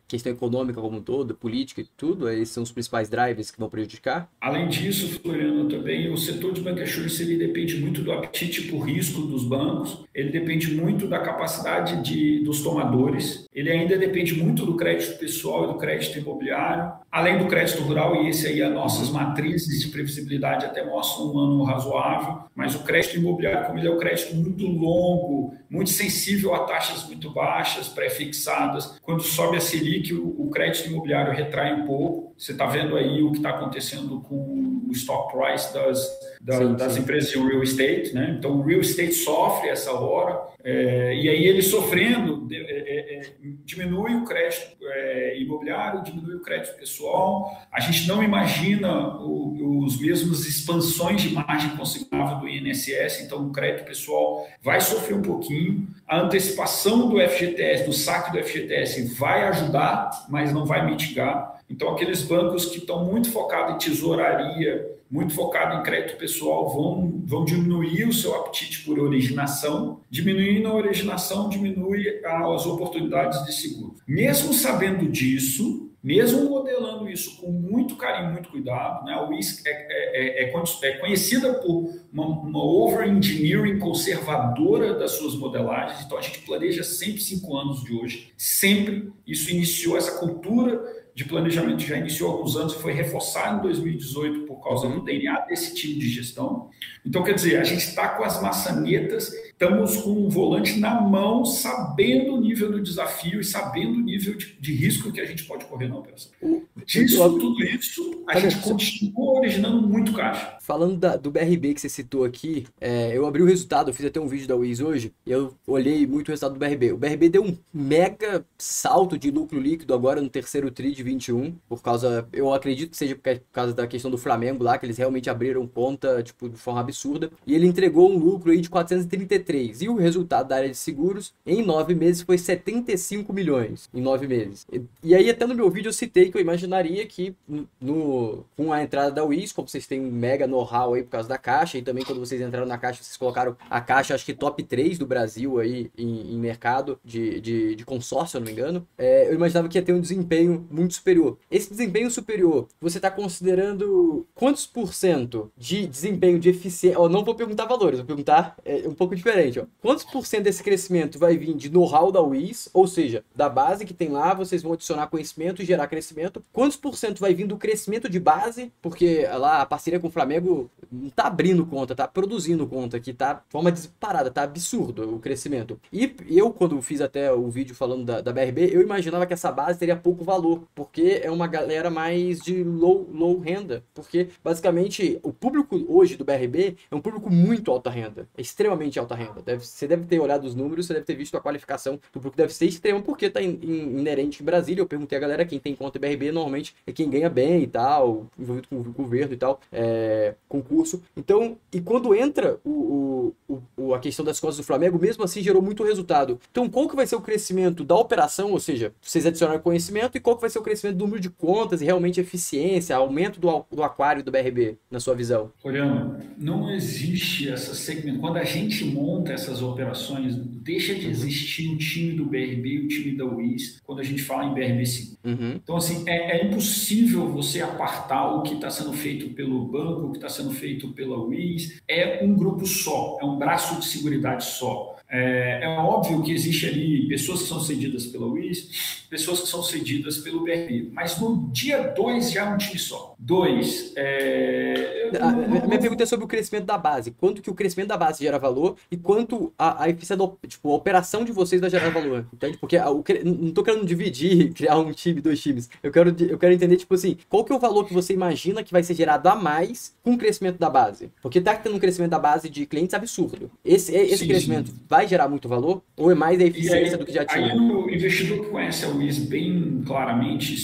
questão econômica como um todo, política e tudo? Esses são os principais drivers que vão prejudicar? Além disso, Floriano, também o setor de banca assurance ele depende muito do apetite por risco dos bancos, ele depende muito da capacidade de, dos tomadores, ele ainda depende muito do crédito pessoal e do crédito imobiliário, além do crédito rural, e esse aí as nossas matrizes de previsibilidade até mostram um ano razoável, mas o crédito imobiliário, como ele é o crédito muito longo, muito sensível a taxas muito baixas, pré-fixadas. Quando sobe a Selic, o, o crédito imobiliário retrai um pouco. Você está vendo aí o que está acontecendo com o stock price das, das, sim, das empresas de real estate. Né? Então, o real estate sofre essa hora. É, e aí ele sofrendo, é, é, é, diminui o crédito é, imobiliário, diminui o crédito pessoal. A gente não imagina o, os mesmos expansões de margem consignável do INSS, então o crédito pessoal vai sofrer um pouquinho. A antecipação do FGTS, do saque do FGTS, vai ajudar, mas não vai mitigar. Então, aqueles bancos que estão muito focados em tesouraria, muito focados em crédito pessoal, vão, vão diminuir o seu apetite por originação. Diminuindo a originação, diminui as oportunidades de seguro. Mesmo sabendo disso, mesmo modelando isso com muito carinho, muito cuidado, né? a WISC é, é, é, é conhecida por uma, uma over-engineering conservadora das suas modelagens, então a gente planeja sempre cinco anos de hoje, sempre isso iniciou essa cultura de planejamento já iniciou há alguns anos e foi reforçado em 2018 por causa do DNA desse time de gestão. Então, quer dizer, a gente está com as maçanetas, estamos com o volante na mão, sabendo o nível do desafio e sabendo o nível de, de risco que a gente pode correr na operação. Disso, tudo isso, a gente continua originando muito caixa. Falando da, do BRB que você citou aqui, é, eu abri o resultado, eu fiz até um vídeo da Wiz hoje, e eu olhei muito o resultado do BRB. O BRB deu um mega salto de lucro líquido agora no terceiro TRI de 21, por causa, eu acredito que seja por causa da questão do Flamengo lá, que eles realmente abriram conta, tipo, de forma absurda, e ele entregou um lucro aí de 433, e o resultado da área de seguros, em nove meses, foi 75 milhões, em nove meses. E, e aí, até no meu vídeo, eu citei que eu imaginaria que, no, com a entrada da Wiz, como vocês têm um mega know-how aí por causa da Caixa, e também quando vocês entraram na Caixa, vocês colocaram a Caixa, acho que top 3 do Brasil aí, em, em mercado de, de, de consórcio, se eu não me engano, é, eu imaginava que ia ter um desempenho muito superior. Esse desempenho superior, você está considerando quantos por cento de desempenho de eficiência? Oh, não vou perguntar valores, vou perguntar é, um pouco diferente. Ó. Quantos por cento desse crescimento vai vir de know-how da WIS, ou seja, da base que tem lá, vocês vão adicionar conhecimento e gerar crescimento? Quantos por cento vai vir do crescimento de base? Porque lá a parceria com o Flamengo não tá abrindo conta, tá produzindo conta, que tá de forma disparada, tá absurdo o crescimento. E eu, quando fiz até o vídeo falando da, da BRB, eu imaginava que essa base teria pouco valor, porque é uma galera mais de low, low renda. Porque, basicamente, o público hoje do BRB é um público muito alta renda. É extremamente alta renda. Deve, você deve ter olhado os números, você deve ter visto a qualificação do público deve ser extrema, porque está in, in, inerente em Brasília. Eu perguntei a galera, quem tem conta BRB normalmente é quem ganha bem e tal, envolvido com o governo e tal, é, concurso. Então, e quando entra o, o, o, a questão das contas do Flamengo, mesmo assim gerou muito resultado. Então, qual que vai ser o crescimento da operação, ou seja, vocês adicionaram conhecimento, e qual que vai ser o crescimento do número de contas e realmente eficiência, aumento do, do aquário do BRB, na sua visão? Olhando, não existe essa segmento. Quando a gente monta essas operações, deixa de existir o time do BRB e o time da UIS quando a gente fala em BRB 5. Uhum. Então, assim, é, é, impossível você apartar o que está sendo feito pelo banco, o que está sendo feito pela UIS. É um grupo só, é um braço de seguridade só. É, é, óbvio que existe ali pessoas que são cedidas pela WIS, pessoas que são cedidas pelo BRB, mas no dia 2 já é um time só. Dois. É... A, minha pergunta é sobre o crescimento da base. Quanto que o crescimento da base gera valor e quanto a, a eficiência da tipo, a operação de vocês vai gerar valor. Entende? Porque a, o, não tô querendo dividir, criar um time, dois times. Eu quero, eu quero entender, tipo assim, qual que é o valor que você imagina que vai ser gerado a mais com o crescimento da base? Porque tá tendo um crescimento da base de clientes absurdo. Esse, esse sim, crescimento sim. vai gerar muito valor? Ou é mais a eficiência aí, do que já tinha? Aí o investidor que conhece a Luiz bem claramente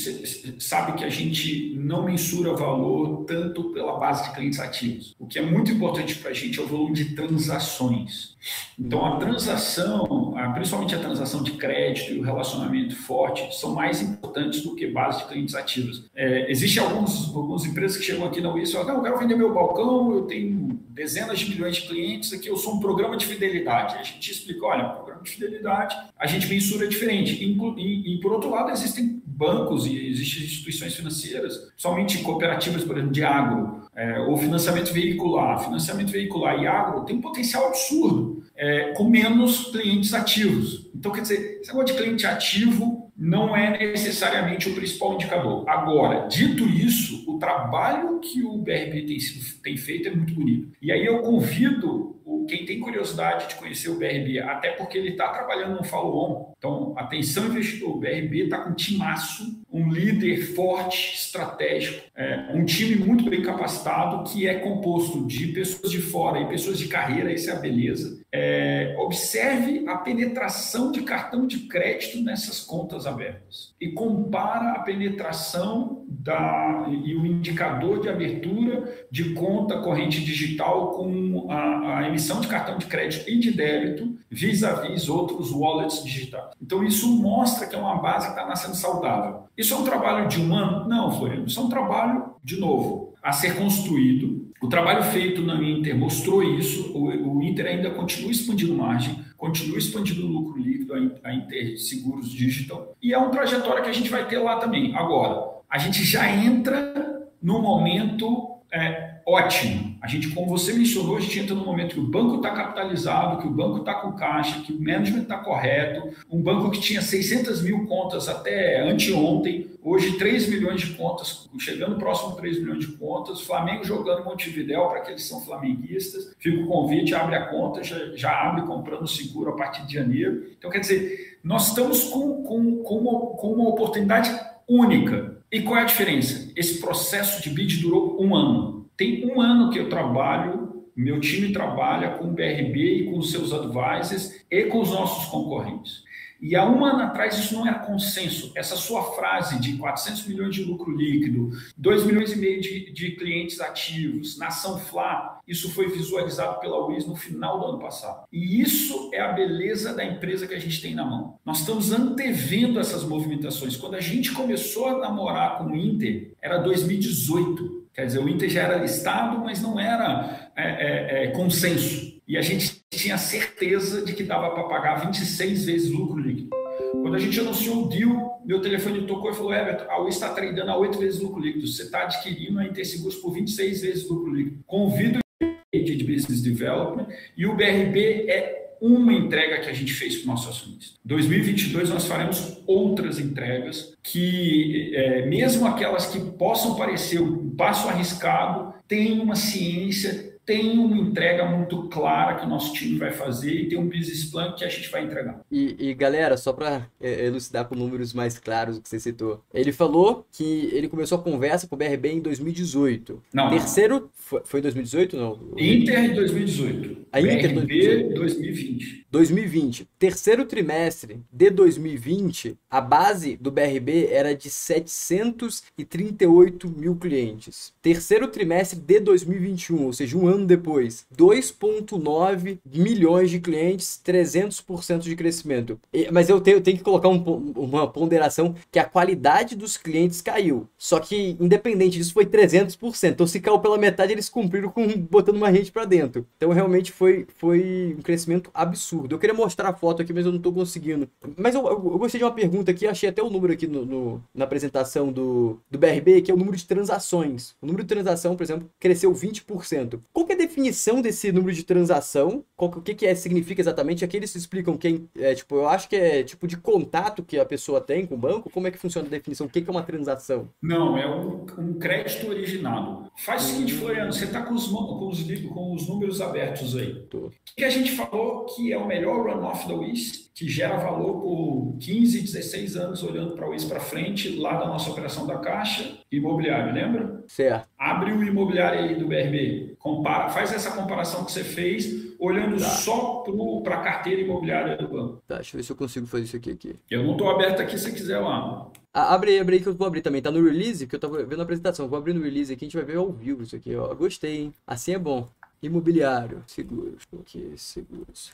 sabe que a gente não mensura valor tanto pela base de clientes ativos. O que é muito importante para a gente é o volume de transações. Então, a transação, principalmente a transação de crédito e o relacionamento forte, são mais importantes do que base de clientes ativos. É, Existem alguns, algumas empresas que chegam aqui na UIS e falam: eu quero vender meu balcão, eu tenho dezenas de milhões de clientes, aqui eu sou um programa de fidelidade. A gente explica: olha, programa de fidelidade, a gente mensura diferente. E, e, e por outro lado, existem bancos e existem instituições financeiras, somente cooperativas, por exemplo, de agro, é, ou financiamento veicular. Financiamento veicular e agro tem um potencial absurdo, é, com menos clientes ativos. Então, quer dizer, esse negócio de cliente ativo não é necessariamente o principal indicador. Agora, dito isso, o trabalho que o BRB tem, sido, tem feito é muito bonito. E aí eu convido quem tem curiosidade de conhecer o BRB, até porque ele está trabalhando no follow-on. Então, atenção investidor, o BRB está com um timaço, um líder forte, estratégico, é, um time muito bem capacitado que é composto de pessoas de fora e pessoas de carreira, essa é a beleza. É, observe a penetração de cartão de crédito nessas contas abertas e compara a penetração da, e o indicador de abertura de conta corrente digital com a, a emissão de cartão de crédito e de débito vis-à-vis -vis outros wallets digitais. Então, isso mostra que é uma base que está nascendo saudável. Isso é um trabalho de um ano? Não, Floriano. Isso é um trabalho, de novo, a ser construído. O trabalho feito na Inter mostrou isso. O, Inter ainda continua expandindo margem, continua expandindo o lucro líquido, a Inter Seguros Digital. E é uma trajetória que a gente vai ter lá também. Agora, a gente já entra no momento é, ótimo. A gente, como você mencionou, a gente entra no momento que o banco está capitalizado, que o banco está com caixa, que o management está correto. Um banco que tinha 600 mil contas até anteontem, hoje 3 milhões de contas, chegando próximo a 3 milhões de contas. Flamengo jogando Montevidéu para aqueles que são flamenguistas. Fica o convite, abre a conta, já, já abre comprando seguro a partir de janeiro. Então, quer dizer, nós estamos com, com, com, uma, com uma oportunidade única. E qual é a diferença? Esse processo de bid durou um ano. Tem um ano que eu trabalho, meu time trabalha com o BRB e com os seus advisors e com os nossos concorrentes. E há um ano atrás isso não era consenso. Essa sua frase de 400 milhões de lucro líquido, 2 milhões e meio de, de clientes ativos, nação Fla, isso foi visualizado pela UIS no final do ano passado. E isso é a beleza da empresa que a gente tem na mão. Nós estamos antevendo essas movimentações. Quando a gente começou a namorar com o Inter, era 2018. Quer dizer, o Inter já era listado, mas não era é, é, é, consenso. E a gente tinha certeza de que dava para pagar 26 vezes lucro líquido. Quando a gente anunciou o deal, meu telefone tocou e falou: Everton, a Oi está tradando a 8 vezes lucro líquido. Você está adquirindo a Inter Seguros por 26 vezes lucro líquido. Convido o de Business Development e o BRB é uma entrega que a gente fez para o nosso acionista. 2022 nós faremos outras entregas que, é, mesmo aquelas que possam parecer um passo arriscado, tem uma ciência tem uma entrega muito clara que o nosso time vai fazer e tem um business plan que a gente vai entregar. E, e galera, só para é, elucidar com números mais claros o que você citou, ele falou que ele começou a conversa com o BRB em 2018. Não. Terceiro, foi, foi 2018 não? Inter em 2018. A Inter BRB 2020. 2020. Terceiro trimestre de 2020, a base do BRB era de 738 mil clientes. Terceiro trimestre de 2021, ou seja, um ano depois, 2,9 milhões de clientes, 300% de crescimento. Mas eu tenho, eu tenho que colocar um, uma ponderação que a qualidade dos clientes caiu. Só que, independente disso, foi 300%. Então, se caiu pela metade, eles cumpriram com botando uma rede para dentro. Então, realmente foi, foi um crescimento absurdo. Eu queria mostrar a foto aqui, mas eu não estou conseguindo. Mas eu, eu, eu, gostei de uma pergunta aqui, achei até o número aqui no, no, na apresentação do, do BRB, que é o número de transações. O número de transação, por exemplo, cresceu 20%. Como que é a definição desse número de transação? Qual, o que, que é, significa exatamente? Aqui eles explicam quem. É, tipo, eu acho que é tipo de contato que a pessoa tem com o banco. Como é que funciona a definição? O que, que é uma transação? Não, é um, um crédito originado. Faz o seguinte, Floriano, você está com os, com, os, com os números abertos aí. Tô. O que a gente falou que é o melhor runoff da WIS, que gera valor por 15, 16 anos olhando para o WIS para frente, lá da nossa operação da Caixa, imobiliário, lembra? Certo. Abre o imobiliário aí do BRB, compara, faz essa comparação que você fez, olhando tá. só para a carteira imobiliária do banco. Tá, deixa eu ver se eu consigo fazer isso aqui. aqui. Eu não estou aberto aqui se quiser lá. Ah, abre aí, abre aí que eu vou abrir também. Tá no release, que eu tava vendo a apresentação. vou abrir no release aqui, a gente vai ver ao vivo isso aqui, ó. Gostei, hein? Assim é bom. Imobiliário, seguros. O que seguros?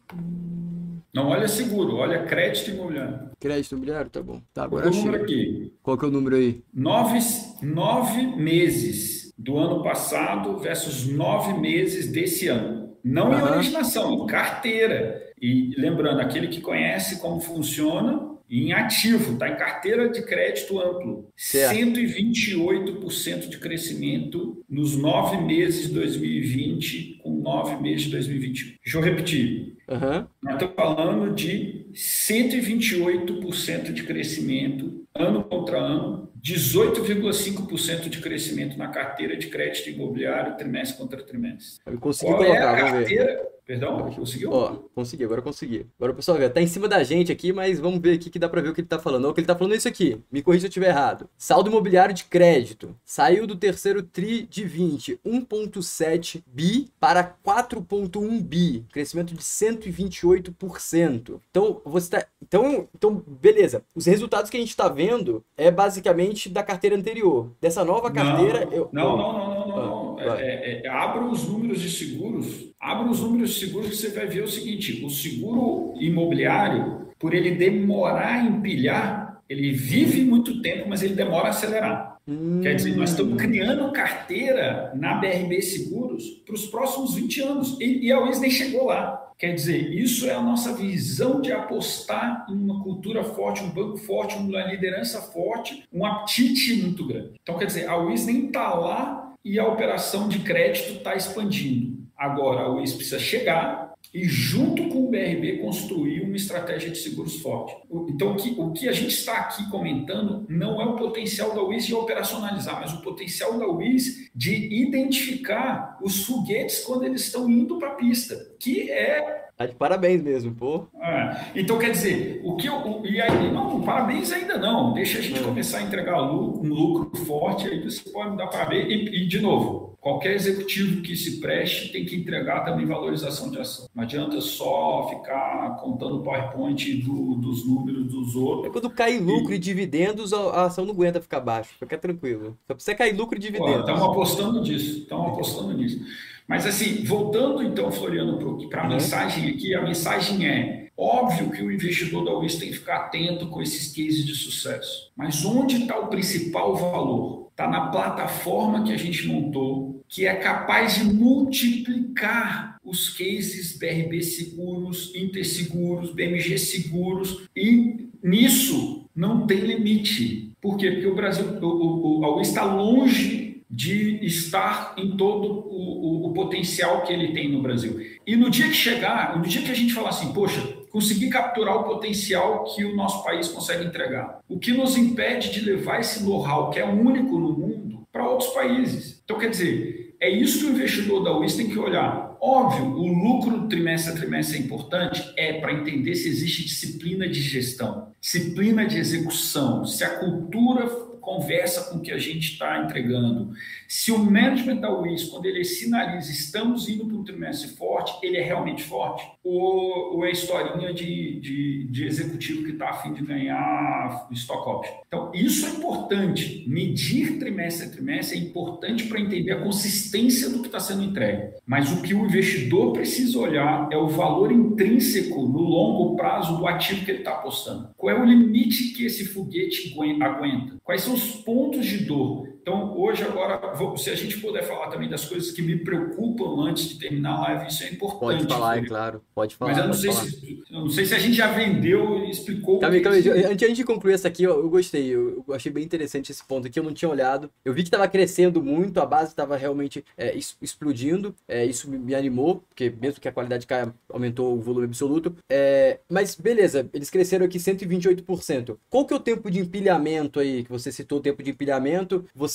Não, olha seguro, olha crédito imobiliário. Crédito imobiliário, tá bom. Tá, agora Qual é o número aqui? Qual que é o número aí? Nove, nove meses do ano passado versus nove meses desse ano. Não uhum. em originação, em carteira. E lembrando, aquele que conhece como funciona, em ativo, está em carteira de crédito amplo. Certo. 128% de crescimento nos nove meses de 2020 com nove meses de 2021. Deixa eu repetir. Uhum. Nós estamos falando de 128% de crescimento ano contra ano, 18,5% de crescimento na carteira de crédito imobiliário trimestre contra trimestre. Eu consegui Qual colocar, é a carteira? Perdão? Conseguiu? Ó, consegui, agora consegui. Agora o pessoal tá em cima da gente aqui, mas vamos ver aqui que dá pra ver o que ele tá falando. O que ele tá falando é isso aqui. Me corrija se eu estiver errado. Saldo imobiliário de crédito. Saiu do terceiro TRI de 20, 1.7 bi para 4.1 bi. Crescimento de 128%. Então, você tá... Então, então, beleza. Os resultados que a gente tá vendo é basicamente da carteira anterior. Dessa nova carteira... Não, eu... não, não, não, não, não. Ah, é, é, é, abra os números de seguros Abra os números de seguros que você vai ver o seguinte: o seguro imobiliário, por ele demorar a empilhar, ele vive muito tempo, mas ele demora a acelerar. Hum. Quer dizer, nós estamos criando carteira na BRB Seguros para os próximos 20 anos. E, e a Wisney chegou lá. Quer dizer, isso é a nossa visão de apostar em uma cultura forte, um banco forte, uma liderança forte, um apetite muito grande. Então, quer dizer, a Wisney está lá e a operação de crédito está expandindo. Agora, o IS precisa chegar e, junto com o BRB, construir uma estratégia de seguros forte. Então, o que, o que a gente está aqui comentando não é o potencial da UIS de operacionalizar, mas o potencial da UIS de identificar os foguetes quando eles estão indo para a pista, que é Tá de parabéns mesmo, pô. É, então, quer dizer, o que eu. E aí, não, parabéns ainda não. Deixa a gente é. começar a entregar um lucro forte, aí você pode me dar parabéns. E, e, de novo, qualquer executivo que se preste tem que entregar também valorização de ação. Não adianta só ficar contando o PowerPoint do, dos números dos outros. É quando cai lucro e, e dividendos, a ação não aguenta ficar baixa. Fica tranquilo. Só precisa cair lucro e dividendos. Estamos apostando nisso. Estamos apostando nisso. Mas assim, voltando então, Floriano, para a uhum. mensagem aqui, a mensagem é óbvio que o investidor da UIS tem que ficar atento com esses cases de sucesso. Mas onde está o principal valor? Está na plataforma que a gente montou, que é capaz de multiplicar os cases BRB Seguros, Interseguros, BMG Seguros, e nisso não tem limite. Por quê? Porque o Brasil, o, o, UIS está longe de estar em todo o, o, o, potencial que ele tem no Brasil. E no dia que chegar, no dia que a gente falar assim, poxa, consegui capturar o potencial que o nosso país consegue entregar, o que nos impede de levar esse know-how, que é único no mundo, para outros países? Então, quer dizer, é isso que o investidor da UIS tem que olhar. Óbvio, o lucro trimestre a trimestre é importante, é para entender se existe disciplina de gestão, disciplina de execução, se a cultura conversa com o que a gente está entregando. Se o management da WIS, quando ele sinaliza estamos indo para um trimestre forte, ele é realmente forte? Ou, ou é historinha de, de, de executivo que está a fim de ganhar stock option? Então, isso é importante. Medir trimestre a trimestre é importante para entender a consistência do que está sendo entregue. Mas o que o investidor precisa olhar é o valor intrínseco no longo prazo do ativo que ele está apostando. Qual é o limite que esse foguete aguenta? Quais são os pontos de dor? Então, hoje, agora, vou, se a gente puder falar também das coisas que me preocupam antes de terminar a live, isso é importante. Pode falar, é claro. Pode falar. Mas eu não sei falar. se. Eu não sei se a gente já vendeu e explicou. Calma, calma, antes de concluir essa aqui, eu, eu gostei. Eu, eu, achei bem interessante esse ponto aqui. Eu não tinha olhado. Eu vi que estava crescendo muito, a base estava realmente é, explodindo. É, isso me animou, porque mesmo que a qualidade caia, aumentou o volume absoluto. É, mas beleza, eles cresceram aqui 128%. Qual que é o tempo de empilhamento aí? Que você citou o tempo de empilhamento. Você.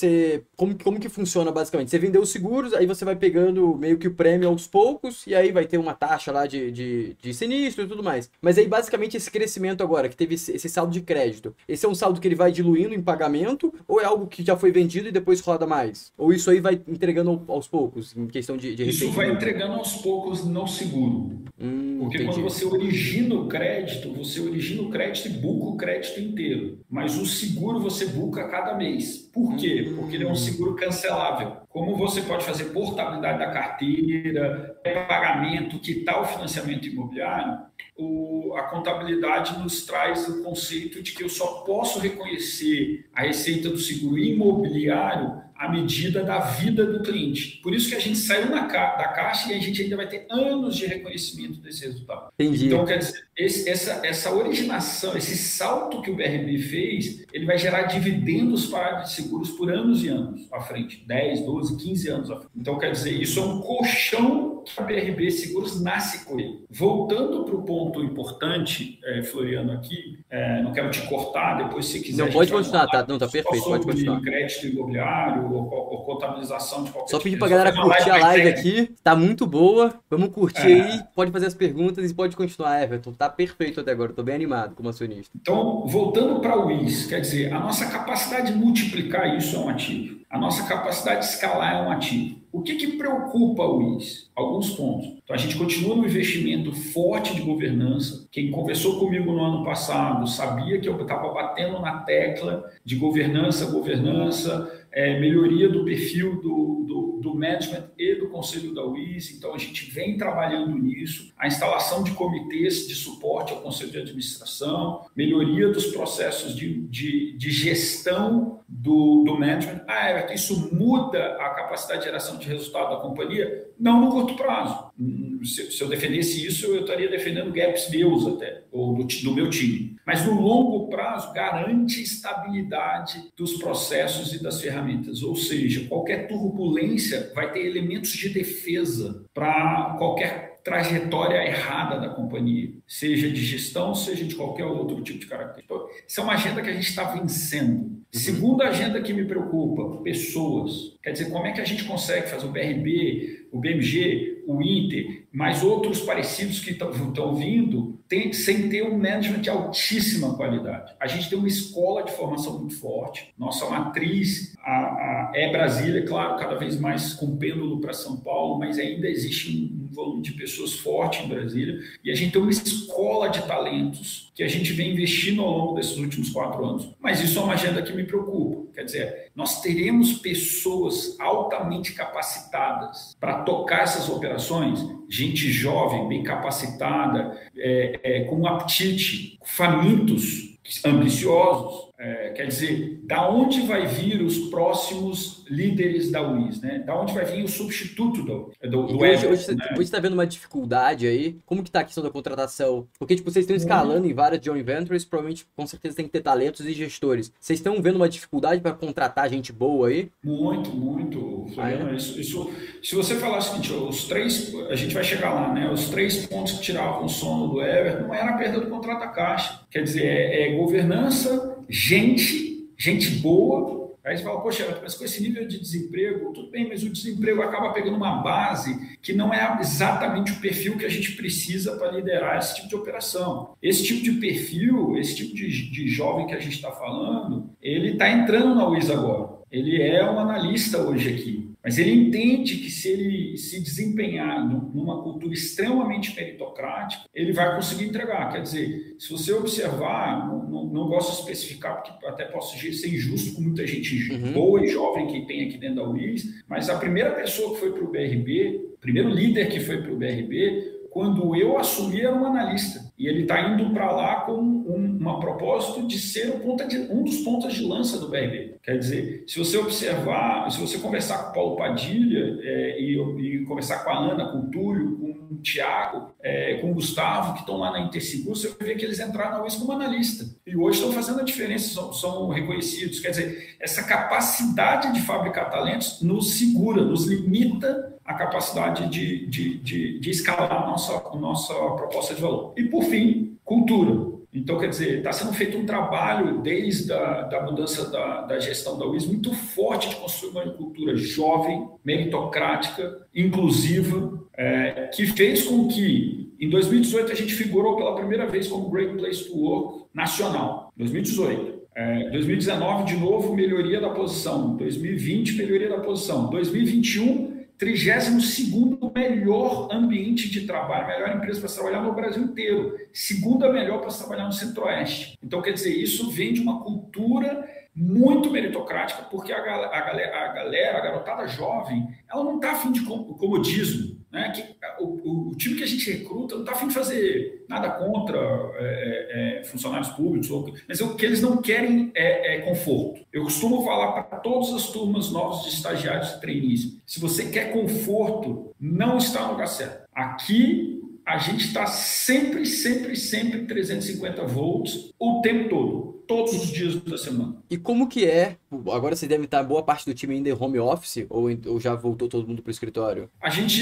Como, como que funciona basicamente? Você vendeu os seguros, aí você vai pegando meio que o prêmio aos poucos, e aí vai ter uma taxa lá de, de, de sinistro e tudo mais. Mas aí, basicamente, esse crescimento agora, que teve esse saldo de crédito, esse é um saldo que ele vai diluindo em pagamento, ou é algo que já foi vendido e depois roda mais? Ou isso aí vai entregando aos poucos, em questão de, de Isso vai entregando aos poucos no seguro. Hum, Porque entendi. quando você origina o crédito, você origina o crédito e buca o crédito inteiro. Mas o seguro você buca cada mês. Por quê? Hum. Porque ele é um seguro cancelável. Como você pode fazer portabilidade da carteira, pagamento, quitar o financiamento imobiliário, o, a contabilidade nos traz o conceito de que eu só posso reconhecer a receita do seguro imobiliário à medida da vida do cliente. Por isso que a gente saiu na, da caixa e a gente ainda vai ter anos de reconhecimento desse resultado. Entendi. Então, quer dizer, esse, essa, essa originação, esse salto que o BRB fez, ele vai gerar dividendos para de seguros por anos e anos à frente 10, 12, 15 anos à frente. Então, quer dizer, isso é um colchão a BRB Seguros nasce com ele. Voltando para o ponto importante, é, Floriano, aqui, é, não quero te cortar, depois se quiser. Não, pode continuar, tá, não, tá perfeito, pode continuar. crédito imobiliário, ou, ou, contabilização de qualquer Só pedir tipo pra galera curtir a live aqui, tá muito boa. Vamos curtir é. aí, pode fazer as perguntas e pode continuar, Everton. Tá perfeito até agora, tô bem animado como acionista. Então, voltando para o WIS, quer dizer, a nossa capacidade de multiplicar isso é um ativo. A nossa capacidade de escalar é um ativo. O que, que preocupa o WIS? Alguns pontos. Então, a gente continua no investimento forte de governança. Quem conversou comigo no ano passado sabia que eu estava batendo na tecla de governança, governança, é, melhoria do perfil do, do, do, management e do conselho da UIS, então a gente vem trabalhando nisso, a instalação de comitês de suporte ao conselho de administração, melhoria dos processos de, de, de gestão do, do management. Ah, Everton, isso muda a capacidade de geração de resultado da companhia? Não no curto prazo. Se, se eu defendesse isso, eu estaria defendendo gaps meus até, ou do, do meu time. Mas no longo prazo, garante estabilidade dos processos e das ferramentas. Ou seja, qualquer turbulência vai ter elementos de defesa para qualquer trajetória errada da companhia, seja de gestão, seja de qualquer outro tipo de característica. Então, essa é uma agenda que a gente está vencendo. Uhum. Segunda agenda que me preocupa, pessoas. Quer dizer, como é que a gente consegue fazer o BRB, o BMG, o Inter, mais outros parecidos que estão vindo, tem, sem ter um management de altíssima qualidade. A gente tem uma escola de formação muito forte. Nossa matriz a, a, é Brasília, claro, cada vez mais com pêndulo para São Paulo, mas ainda existe um, um volume de pessoas forte em Brasília. E a gente tem uma escola de talentos que a gente vem investindo ao longo desses últimos quatro anos. Mas isso é uma agenda que me preocupa. Quer dizer, nós teremos pessoas altamente capacitadas para tocar essas operações, gente jovem, bem capacitada, é, é, com apetite, famintos, ambiciosos, é, quer dizer, da onde vai vir os próximos líderes da UIS, né? Da onde vai vir o substituto do, do, do hoje, hoje, né? hoje está vendo uma dificuldade aí. Como que está a questão da contratação? Porque, tipo, vocês estão escalando em várias joint ventures, provavelmente, com certeza, tem que ter talentos e gestores. Vocês estão vendo uma dificuldade para contratar gente boa aí? Muito, muito. Ah, é? isso, isso, se você falar o seguinte, os três, a gente vai chegar lá, né? Os três pontos que tiravam o sono do Ever não era a perda do contrato da caixa. Quer dizer, é, é governança gente, gente boa. Aí você fala, poxa, mas com esse nível de desemprego, tudo bem, mas o desemprego acaba pegando uma base que não é exatamente o perfil que a gente precisa para liderar esse tipo de operação. Esse tipo de perfil, esse tipo de, de jovem que a gente está falando, ele está entrando na UIS agora. Ele é um analista hoje aqui. Mas ele entende que se ele se desempenhar numa cultura extremamente meritocrática, ele vai conseguir entregar. Quer dizer, se você observar, não, não, não gosto de especificar, porque até posso ser injusto com muita gente uhum. boa e jovem que tem aqui dentro da UIS, mas a primeira pessoa que foi para o BRB, o primeiro líder que foi para o BRB, quando eu assumi, era um analista. E ele está indo para lá com um, uma propósito de ser de, um dos pontos de lança do BRB. Quer dizer, se você observar, se você conversar com o Paulo Padilha é, e, e, conversar com a Ana, com o Túlio, com o Tiago, é, com o Gustavo, que estão lá na Interseguro, você ver que eles entraram na UIS como analista. E hoje estão fazendo a diferença, são, são reconhecidos. Quer dizer, essa capacidade de fabricar talentos nos segura, nos limita a capacidade de, de, de, de escalar a nossa, a nossa proposta de valor. E, por fim, cultura. Então, quer dizer, está sendo feito um trabalho desde a da mudança da, da gestão da UIS muito forte de construir uma cultura jovem, meritocrática, inclusiva, é, que fez com que, em 2018, a gente figurou pela primeira vez como Great Place to Work nacional. 2018. É, 2019, de novo, melhoria da posição. 2020, melhoria da posição. 2021, 32 melhor ambiente de trabalho, melhor empresa para trabalhar no Brasil inteiro, segunda melhor para trabalhar no Centro-Oeste. Então, quer dizer, isso vem de uma cultura muito meritocrática, porque a galera, a galera, a garotada jovem, ela não está afim de comodismo. Né? Que, o, o, time que a gente recruta não está afim de fazer nada contra é, é, é funcionários públicos, mas o que eles não querem é, é conforto. Eu costumo falar para todas as turmas novas de estagiários e trainees: se você quer conforto, não está no lugar certo. Aqui a gente está sempre, sempre, sempre 350 volts o tempo todo todos os dias da semana. E como que é? Agora você deve estar boa parte do time ainda em home office ou, ou já voltou todo mundo para o escritório? A gente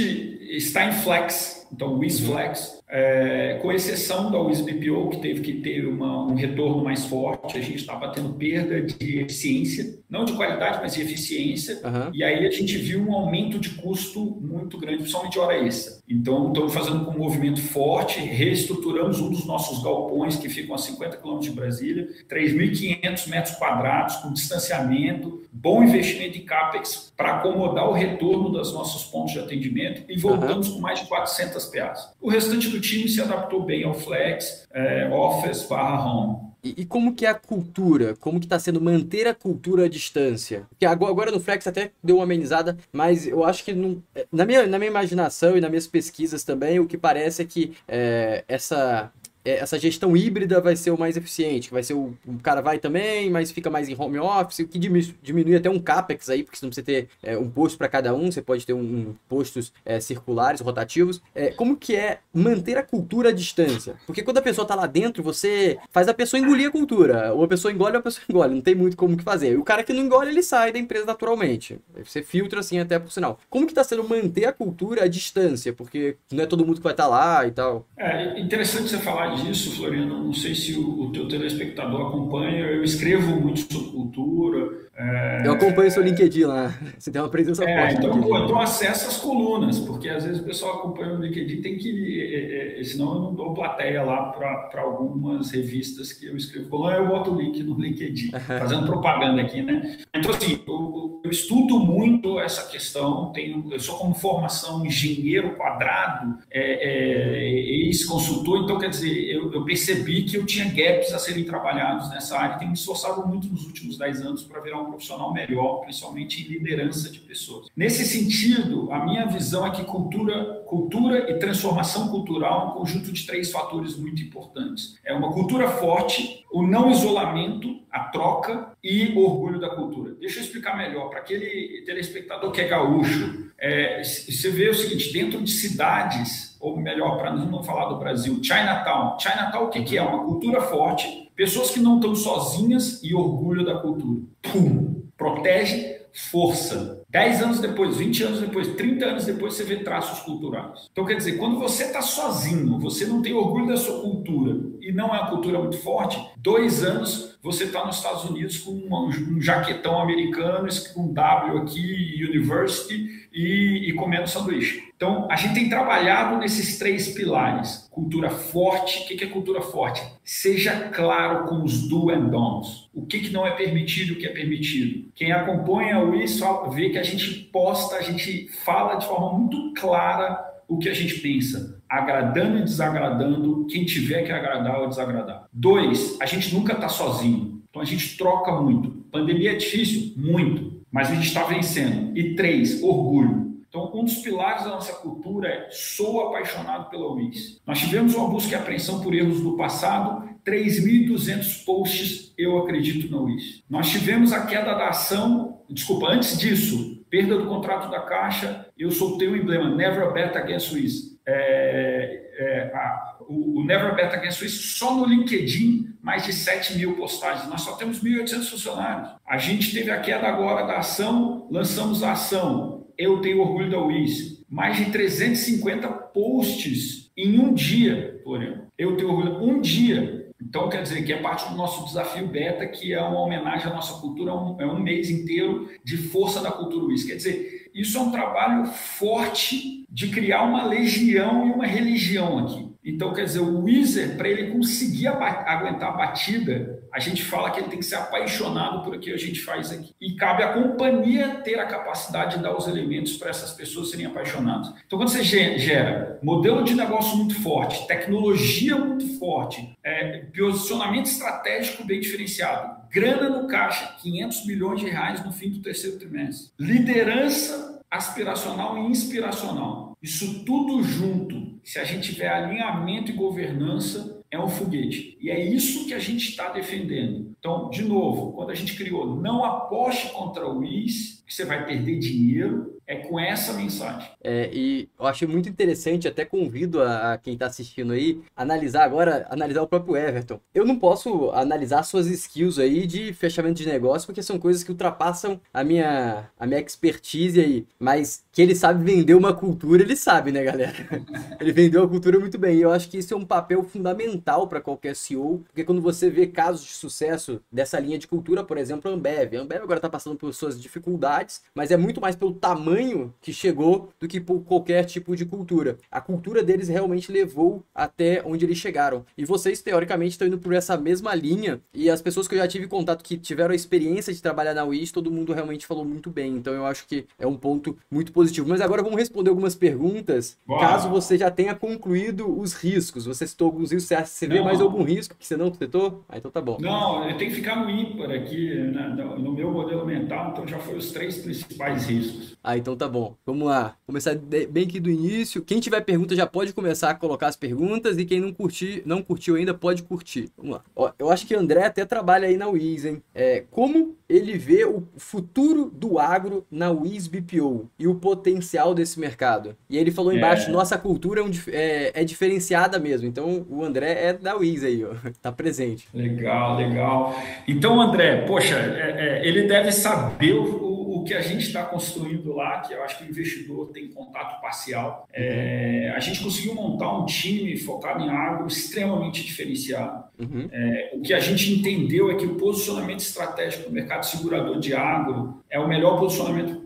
está em flex, então Wiz Flex, é, com exceção da Wiz BPO que teve que ter uma, um retorno mais forte, a gente estava tendo perda de eficiência, não de qualidade, mas de eficiência. Uhum. E aí a gente viu um aumento de custo muito grande, principalmente hora extra. Então estamos fazendo um movimento forte, reestruturamos um dos nossos galpões que ficam a 50 quilômetros de Brasília 3.500 metros quadrados, com distanciamento, bom investimento em CAPEX para acomodar o retorno dos nossos pontos de atendimento e voltamos uhum. com mais de 400 PAs. O restante do time se adaptou bem ao Flex, é, Office barra Home. E, e, como que é a cultura? Como que está sendo manter a cultura à distância? Porque agora, no Flex até deu uma amenizada, mas eu acho que não, na, minha, na minha imaginação e nas minhas pesquisas também, o que parece é que é, essa essa gestão híbrida vai ser o mais eficiente, que vai ser o, o cara vai também, mas fica mais em home office, o que diminui, diminui até um capex aí, porque você não precisa ter é, um posto para cada um, você pode ter um, um postos é, circulares, rotativos. É, como que é manter a cultura à distância? Porque quando a pessoa tá lá dentro, você faz a pessoa engolir a cultura, ou a pessoa engole ou a pessoa engole, não tem muito como que fazer. E o cara que não engole, ele sai da empresa naturalmente. Você filtra assim até por sinal. Como que tá sendo manter a cultura à distância? Porque não é todo mundo que vai estar tá lá e tal. É interessante você falar disso, Floriano, não sei se o, o teu telespectador acompanha, eu escrevo muito sobre cultura. É... Eu acompanho o seu LinkedIn lá, você tem uma presença é, forte. Então, pô, então acessa as colunas, porque às vezes o pessoal acompanha o LinkedIn, tem que, é, é, senão eu não dou plateia lá para algumas revistas que eu escrevo coluna, eu boto o link no LinkedIn, fazendo propaganda aqui, né? Então, assim, eu, eu estudo muito essa questão, tenho, eu sou como formação engenheiro quadrado, é, é, ex-consultor, então, quer dizer, eu, eu, percebi que eu tinha gaps a serem trabalhados nessa área tenho me esforçado muito nos últimos 10 anos para virar um profissional melhor, principalmente em liderança de pessoas. Nesse sentido, a minha visão é que cultura, cultura e transformação cultural é um conjunto de três fatores muito importantes. É uma cultura forte, o não isolamento, a troca e o orgulho da cultura. Deixa eu explicar melhor para aquele telespectador que é gaúcho. É, você vê o seguinte: dentro de cidades, ou melhor, para não falar do Brasil, Chinatown. Chinatown, o que, que é? Uma cultura forte, pessoas que não estão sozinhas e orgulho da cultura. Pum! Protege, força. 10 anos depois, 20 anos depois, 30 anos depois, você vê traços culturais. Então, quer dizer, quando você está sozinho, você não tem orgulho da sua cultura e não é uma cultura muito forte, dois anos você está nos Estados Unidos com um, jaquetão americano, um W aqui, University, e, e comendo sanduíche. Então, a gente tem trabalhado nesses três pilares. Cultura forte. O que é cultura forte? Seja claro com os do and don'ts. O que, não é permitido, o que é permitido. Quem acompanha o isso vê que a gente posta, a gente fala de forma muito clara o que a gente pensa, agradando e desagradando quem tiver que agradar ou desagradar. Dois, a gente nunca está sozinho. Então a gente troca muito. Pandemia é difícil? Muito. Mas a gente está vencendo. E três, orgulho. Então, um dos pilares da nossa cultura é sou apaixonado pela UIS. Nós tivemos uma busca e apreensão por erros do passado, 3.200 posts eu acredito na UIS. Nós tivemos a queda da ação, desculpa, antes disso, perda do contrato da Caixa, eu soltei o emblema Never Bet Against Swiss. É, é, a, o, o, Never Bet Against Swiss só no LinkedIn, mais de 7 mil postagens. Nós só temos 1.800 funcionários. A gente teve a queda agora da ação, lançamos a ação. Eu tenho orgulho da UIS. Mais de 350 posts em um dia, Floriano. Eu tenho orgulho. Um dia. Então, quer dizer que é parte do nosso desafio beta, que é uma homenagem à nossa cultura, é um, é um mês inteiro de força da cultura whisky. Quer dizer, isso é um trabalho forte de criar uma legião e uma religião aqui. Então, quer dizer, o Wizard, para ele conseguir aguentar a batida, a gente fala que ele tem que ser apaixonado por aquilo que a gente faz aqui. E cabe à companhia ter a capacidade de dar os elementos para essas pessoas serem apaixonadas. Então, quando você gera modelo de negócio muito forte, tecnologia muito forte, é, posicionamento estratégico bem diferenciado, grana no caixa, 500 milhões de reais no fim do terceiro trimestre, liderança aspiracional e inspiracional. Isso tudo junto, se a gente tiver alinhamento e governança, é um foguete. E é isso que a gente está defendendo. Então, de novo, quando a gente criou não aposte contra o IS, que você vai perder dinheiro, é com essa mensagem. É, e eu achei muito interessante, até convido a, a quem está assistindo aí, analisar agora, analisar o próprio Everton. Eu não posso analisar suas skills aí de fechamento de negócio, porque são coisas que ultrapassam a minha, a minha expertise aí, mas que ele sabe vender uma cultura, ele sabe, né, galera? ele vendeu a cultura muito bem, e eu acho que isso é um papel fundamental para qualquer CEO, porque quando você vê casos de sucesso dessa linha de cultura, por exemplo, a Ambev, a Ambev agora está passando por suas dificuldades, mas é muito mais pelo tamanho que chegou do que por qualquer tipo de cultura. A cultura deles realmente levou até onde eles chegaram. E vocês, teoricamente, estão indo por essa mesma linha. E as pessoas que eu já tive contato que tiveram a experiência de trabalhar na Wish, todo mundo realmente falou muito bem. Então eu acho que é um ponto muito positivo. Mas agora vamos responder algumas perguntas. Boa. Caso você já tenha concluído os riscos. Você citou alguns riscos. Você, você vê mais algum risco que você não citou? Ah, então tá bom. Não, eu tenho que ficar no ímpar aqui, né, no meu modelo mental. Então já foi os três principais riscos. Ah, então tá bom. Vamos lá. Começar bem aqui do início. Quem tiver pergunta já pode começar a colocar as perguntas e quem não curtir, não curtiu ainda pode curtir. Vamos lá. Ó, eu acho que o André até trabalha aí na Wiz, hein? É, como ele vê o futuro do agro na Wiz BPO e o potencial desse mercado? E ele falou embaixo, é. nossa cultura é, um, é, é, diferenciada mesmo. Então o André é da Wiz aí, ó. Tá presente. Legal, legal. Então, André, poxa, é, é, ele deve saber o que a gente está construindo lá, que eu acho que o investidor tem contato parcial, é, a gente conseguiu montar um time focado em agro extremamente diferenciado. Uhum. É, o que a gente entendeu é que o posicionamento estratégico do mercado segurador de agro é o melhor posicionamento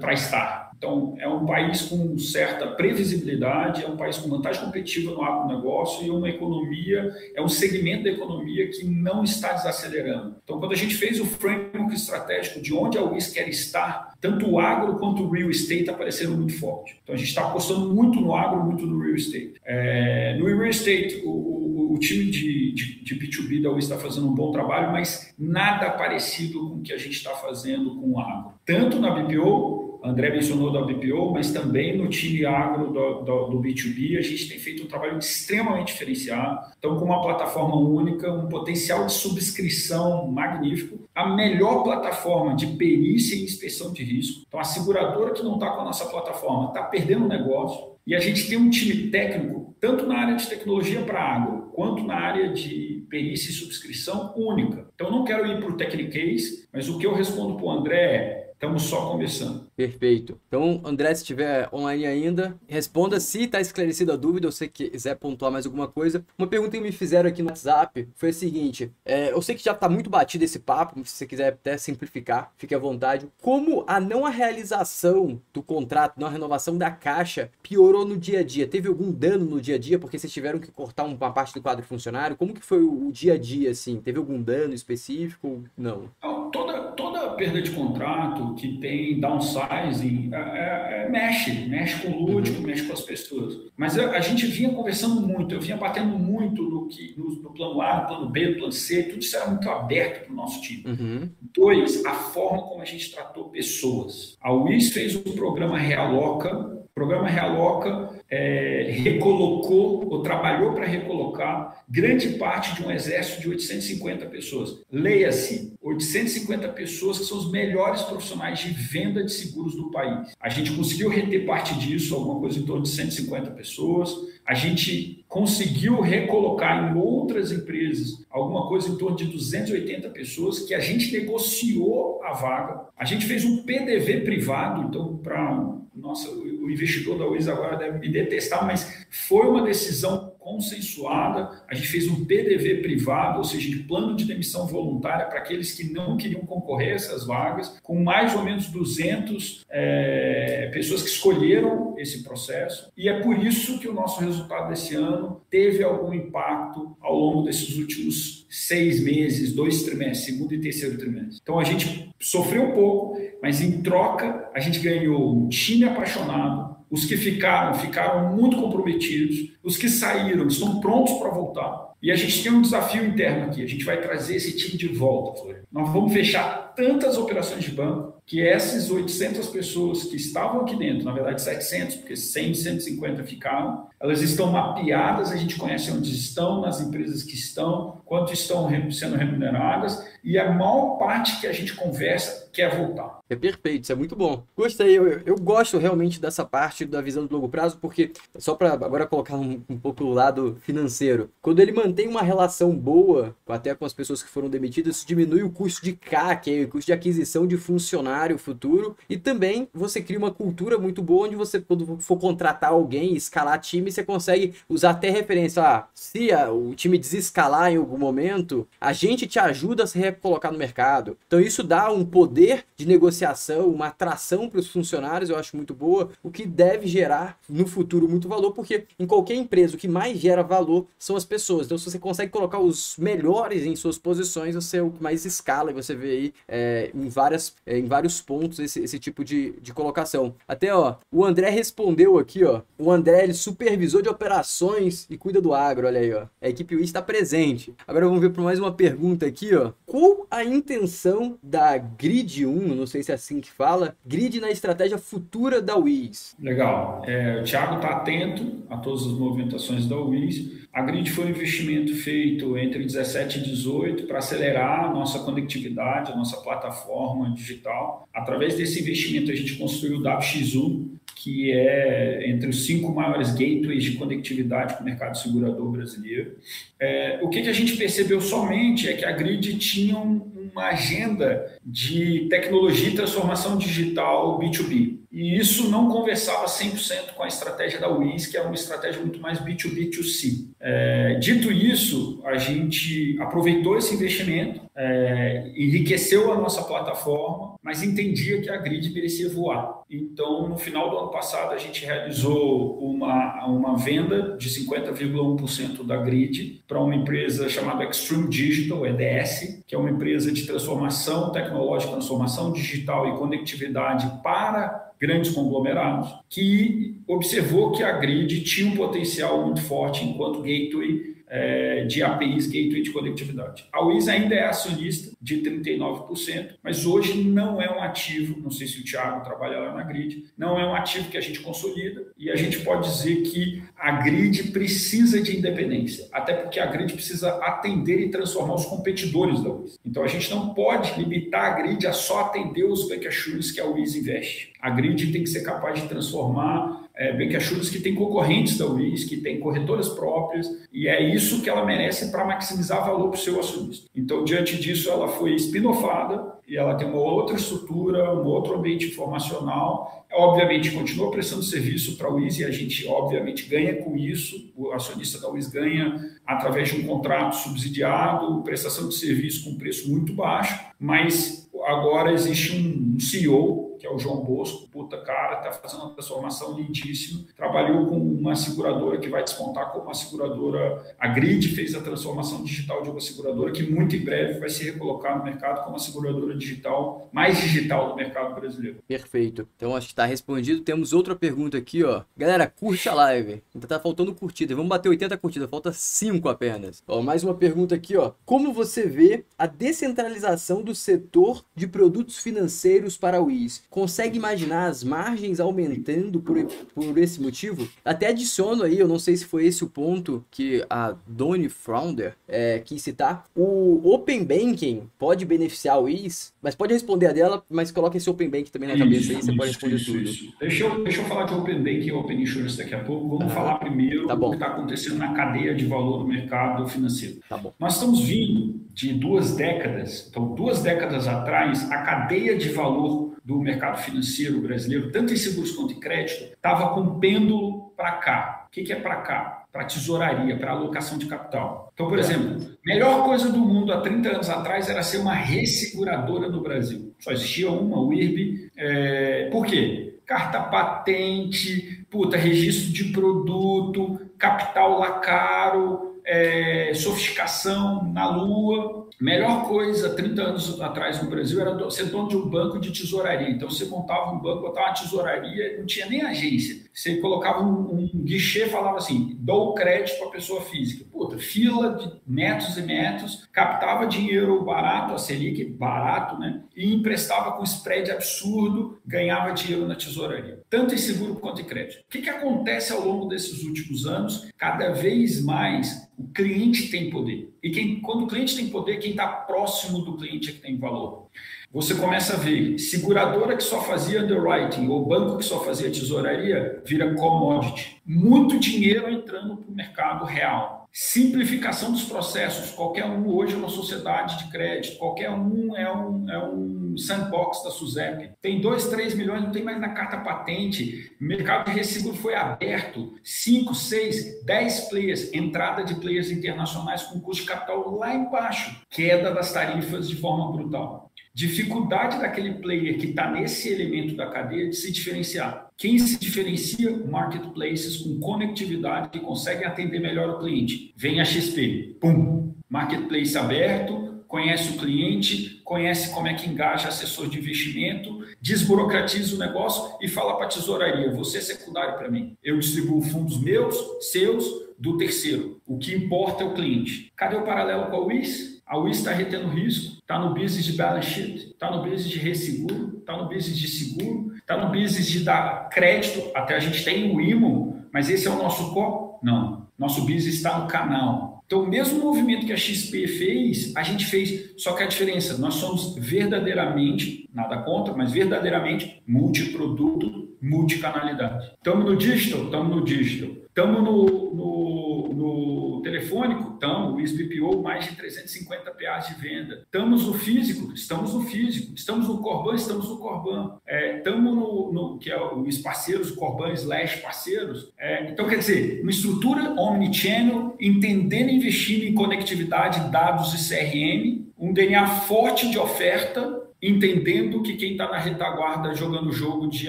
para estar. Então, é um país com certa previsibilidade, é um país com vantagem competitiva no agronegócio e uma economia, é um segmento da economia que não está desacelerando. Então, quando a gente fez o framework estratégico de onde a UIS quer estar, tanto o agro quanto o real estate apareceram muito forte. Então, a gente está apostando muito no agro, muito no real estate. É, no real estate, o, o, time de, de, de, B2B da UIS está fazendo um bom trabalho, mas nada parecido com o que a gente está fazendo com o agro. Tanto na BPO André mencionou da BPO, mas também no time agro do, do, do, B2B, a gente tem feito um trabalho extremamente diferenciado. Então, com uma plataforma única, um potencial de subscrição magnífico, a melhor plataforma de perícia e inspeção de risco. Então, a seguradora que não está com a nossa plataforma está perdendo o negócio. E a gente tem um time técnico, tanto na área de tecnologia para agro, quanto na área de perícia e subscrição única. Então, não quero ir para o Technicase, mas o que eu respondo para o André é Estamos só começando. Perfeito. Então, André, se estiver online ainda, responda se está esclarecida a dúvida ou se quiser pontuar mais alguma coisa. Uma pergunta que me fizeram aqui no WhatsApp foi a seguinte: é, eu sei que já está muito batido esse papo, se você quiser até simplificar, fique à vontade. Como a não a realização do contrato, não a renovação da caixa, piorou no dia a dia? Teve algum dano no dia a dia porque vocês tiveram que cortar uma parte do quadro funcionário? Como que foi o dia a dia, assim? Teve algum dano específico? Não. Toda, toda perda de contrato, que tem downsizing, é, é, é mexe, mexe com o lúdico, uhum. mexe com as pessoas. Mas a, a, gente vinha conversando muito, eu vinha batendo muito no, que, no, no, plano A, no plano B, no plano C, tudo isso era muito aberto para o nosso time. Uhum. Dois, a forma como a gente tratou pessoas. A UIS fez o programa Realoca, o programa Realoca é, recolocou ou trabalhou para recolocar grande parte de um exército de 850 pessoas. Leia-se, 850 pessoas que são os melhores profissionais de venda de seguros do país. A gente conseguiu reter parte disso, alguma coisa em torno de 150 pessoas. A gente conseguiu recolocar em outras empresas alguma coisa em torno de 280 pessoas que a gente negociou a vaga. A gente fez um PDV privado, então para nossa, o investidor da UIS agora deve me detestar, mas foi uma decisão consensuada. A gente fez um PDV privado, ou seja, de plano de demissão voluntária para aqueles que não queriam concorrer a essas vagas, com mais ou menos 200 é, pessoas que escolheram esse processo. E é por isso que o nosso resultado desse ano teve algum impacto ao longo desses últimos seis meses, dois trimestres, segundo e terceiro trimestre. Então a gente sofreu um pouco, mas em troca a gente ganhou um time apaixonado, os que ficaram, ficaram muito comprometidos. Os que saíram estão prontos para voltar. E a gente tem um desafio interno aqui. A gente vai trazer esse time de volta, Florian. Nós vamos fechar tantas operações de banco que essas 800 pessoas que estavam aqui dentro, na verdade 700, porque 100, 150 ficaram, elas estão mapeadas, a gente conhece onde estão, nas empresas que estão, quanto estão sendo remuneradas, e a maior parte que a gente conversa quer voltar. É perfeito, isso é muito bom. Gostei, eu, eu gosto realmente dessa parte da visão do longo prazo, porque, só para agora colocar um, um pouco o lado financeiro, quando ele mantém uma relação boa, até com as pessoas que foram demitidas, isso diminui o custo de CAC, é o custo de aquisição de funcionário futuro, e também você cria uma cultura muito boa onde você, quando for contratar alguém, escalar time, você consegue usar até referência, ah, se a, o time desescalar em algum momento, a gente te ajuda a se recolocar no mercado. Então isso dá um poder de negociação, uma atração para os funcionários, eu acho muito boa, o que deve gerar no futuro muito valor, porque em qualquer empresa o que mais gera valor são as pessoas. Então se você consegue colocar os melhores em suas posições, você é o que mais escala e você vê aí é, em, várias, é, em vários pontos esse, esse tipo de, de colocação. Até ó, o André respondeu aqui, ó. O André ele supervisor de operações e cuida do agro, olha aí, ó. A equipe UI está presente. Agora vamos ver para mais uma pergunta aqui, ó. Qual a intenção da Grid 1, não sei se é assim que fala, Grid na estratégia futura da WIS? Legal. É, o Thiago está atento a todas as movimentações da WIS. A Grid foi um investimento feito entre 17 e 18 para acelerar a nossa conectividade, a nossa plataforma digital. Através desse investimento, a gente construiu o WX1, que é entre os cinco maiores gateways de conectividade para o mercado segurador brasileiro. É, o que, que a gente percebeu somente é que a Grid tinha um, uma agenda de tecnologia e transformação digital B2B. E isso não conversava 100% com a estratégia da WIS, que é uma estratégia muito mais B2B2C. É, dito isso, a gente aproveitou esse investimento, é, enriqueceu a nossa plataforma, mas entendia que a grid merecia voar. Então, no final do ano passado, a gente realizou uma, uma venda de 50,1% da grid para uma empresa chamada Extreme Digital, EDS, que é uma empresa de transformação tecnológica, transformação digital e conectividade para grandes conglomerados, que observou que a grid tinha um potencial muito forte enquanto gateway é, de APIs Gateway de conectividade. A WIS ainda é acionista de 39%, mas hoje não é um ativo, não sei se o Thiago trabalha lá na grid, não é um ativo que a gente consolida e a gente pode dizer que a grid precisa de independência, até porque a grid precisa atender e transformar os competidores da WIS. Então a gente não pode limitar a grid a só atender os back que a WIS investe. A grid tem que ser capaz de transformar é, bancassurance que tem concorrentes da UIS, que tem corretoras próprias, e é isso que ela merece para maximizar valor para o seu acionista. Então, diante disso, ela foi espinofada e ela tem uma outra estrutura, um outro ambiente informacional. Obviamente, continua prestando serviço para a UIS e a gente, obviamente, ganha com isso. O acionista da UIS ganha através de um contrato subsidiado, prestação de serviço com preço muito baixo, mas agora existe um CEO que é o João Bosco, puta cara, está fazendo uma transformação lindíssima. Trabalhou com uma seguradora que vai despontar como uma seguradora. A Grid fez a transformação digital de uma seguradora que muito em breve vai se recolocar no mercado como a seguradora digital mais digital do mercado brasileiro. Perfeito. Então acho que está respondido. Temos outra pergunta aqui, ó. Galera, curte a live. Ainda tá faltando curtida. Vamos bater 80 curtidas, falta 5 apenas. Ó, mais uma pergunta aqui, ó. Como você vê a descentralização do setor de produtos financeiros para o IS? Consegue imaginar as margens aumentando por, por esse motivo? Até adiciono aí, eu não sei se foi esse o ponto que a Donnie Frounder é, quis citar. O Open Banking pode beneficiar o IS, mas pode responder a dela, mas coloca esse Open Banking também na isso, cabeça aí, você pode responder isso, tudo. Isso. Deixa, eu, deixa eu falar de Open Banking e Open Insurance daqui a pouco. Vamos ah, falar primeiro tá do que está acontecendo na cadeia de valor do mercado financeiro. Tá bom. Nós estamos vindo de duas décadas, então duas décadas atrás, a cadeia de valor do mercado financeiro brasileiro, tanto em seguros quanto em crédito, estava com pêndulo para cá. O que, que é para cá? Para tesouraria, para alocação de capital. Então, por é. exemplo, melhor coisa do mundo há 30 anos atrás era ser uma resseguradora no Brasil. Só existia uma, o IRB. É... Por quê? Carta patente, puta, registro de produto, capital lá caro, é, sofisticação na lua. Melhor coisa 30 anos atrás no Brasil era ser dono de um banco de tesouraria. Então você montava um banco, botava uma tesouraria, não tinha nem agência. Você colocava um, um guichê falava assim: dou crédito para pessoa física. Puta, fila de metros e metros, captava dinheiro barato, a Selic barato, né? E emprestava com spread absurdo, ganhava dinheiro na tesouraria. Tanto em seguro quanto em crédito. O que, que acontece ao longo desses últimos anos? Cada vez mais o cliente tem poder. E quem, quando o cliente tem poder, quem está próximo do cliente é que tem valor. Você começa a ver seguradora que só fazia underwriting ou banco que só fazia tesouraria vira commodity. Muito dinheiro entrando para o mercado real. Simplificação dos processos. Qualquer um hoje é uma sociedade de crédito, qualquer um é um, é um sandbox da SUSEP. Tem 2, 3 milhões, não tem mais na carta patente. Mercado de resseguro foi aberto. 5, 6, 10 players, entrada de players internacionais com custo de capital lá embaixo. Queda das tarifas de forma brutal dificuldade daquele player que está nesse elemento da cadeia de se diferenciar. Quem se diferencia? Marketplaces com conectividade que conseguem atender melhor o cliente. Vem a XP, pum, marketplace aberto, conhece o cliente, conhece como é que engaja assessor de investimento, desburocratiza o negócio e fala para a tesouraria: você é secundário para mim. Eu distribuo fundos meus, seus, do terceiro. O que importa é o cliente. Cadê o paralelo com a WIS? A WIS está retendo risco, está no business de balance sheet, está no business de resseguro, está no business de seguro, está no business de dar crédito. Até a gente tem o IMO, mas esse é o nosso core? Não. Nosso business está no canal. Então, o mesmo movimento que a XP fez, a gente fez, só que a diferença, nós somos verdadeiramente, nada contra, mas verdadeiramente multiproduto, multicanalidade. Estamos no digital? Estamos no digital. Estamos no, no, no telefônico? Estamos. O SBPO, mais de 350 PAs de venda. Estamos no físico? Estamos no físico. Estamos no Corban? Estamos no Corban. É, estamos no, no, que é os parceiros, Corban slash parceiros. É, então, quer dizer, uma estrutura omnichannel, entendendo e investindo em conectividade, dados e CRM, um DNA forte de oferta entendendo que quem está na retaguarda jogando o jogo de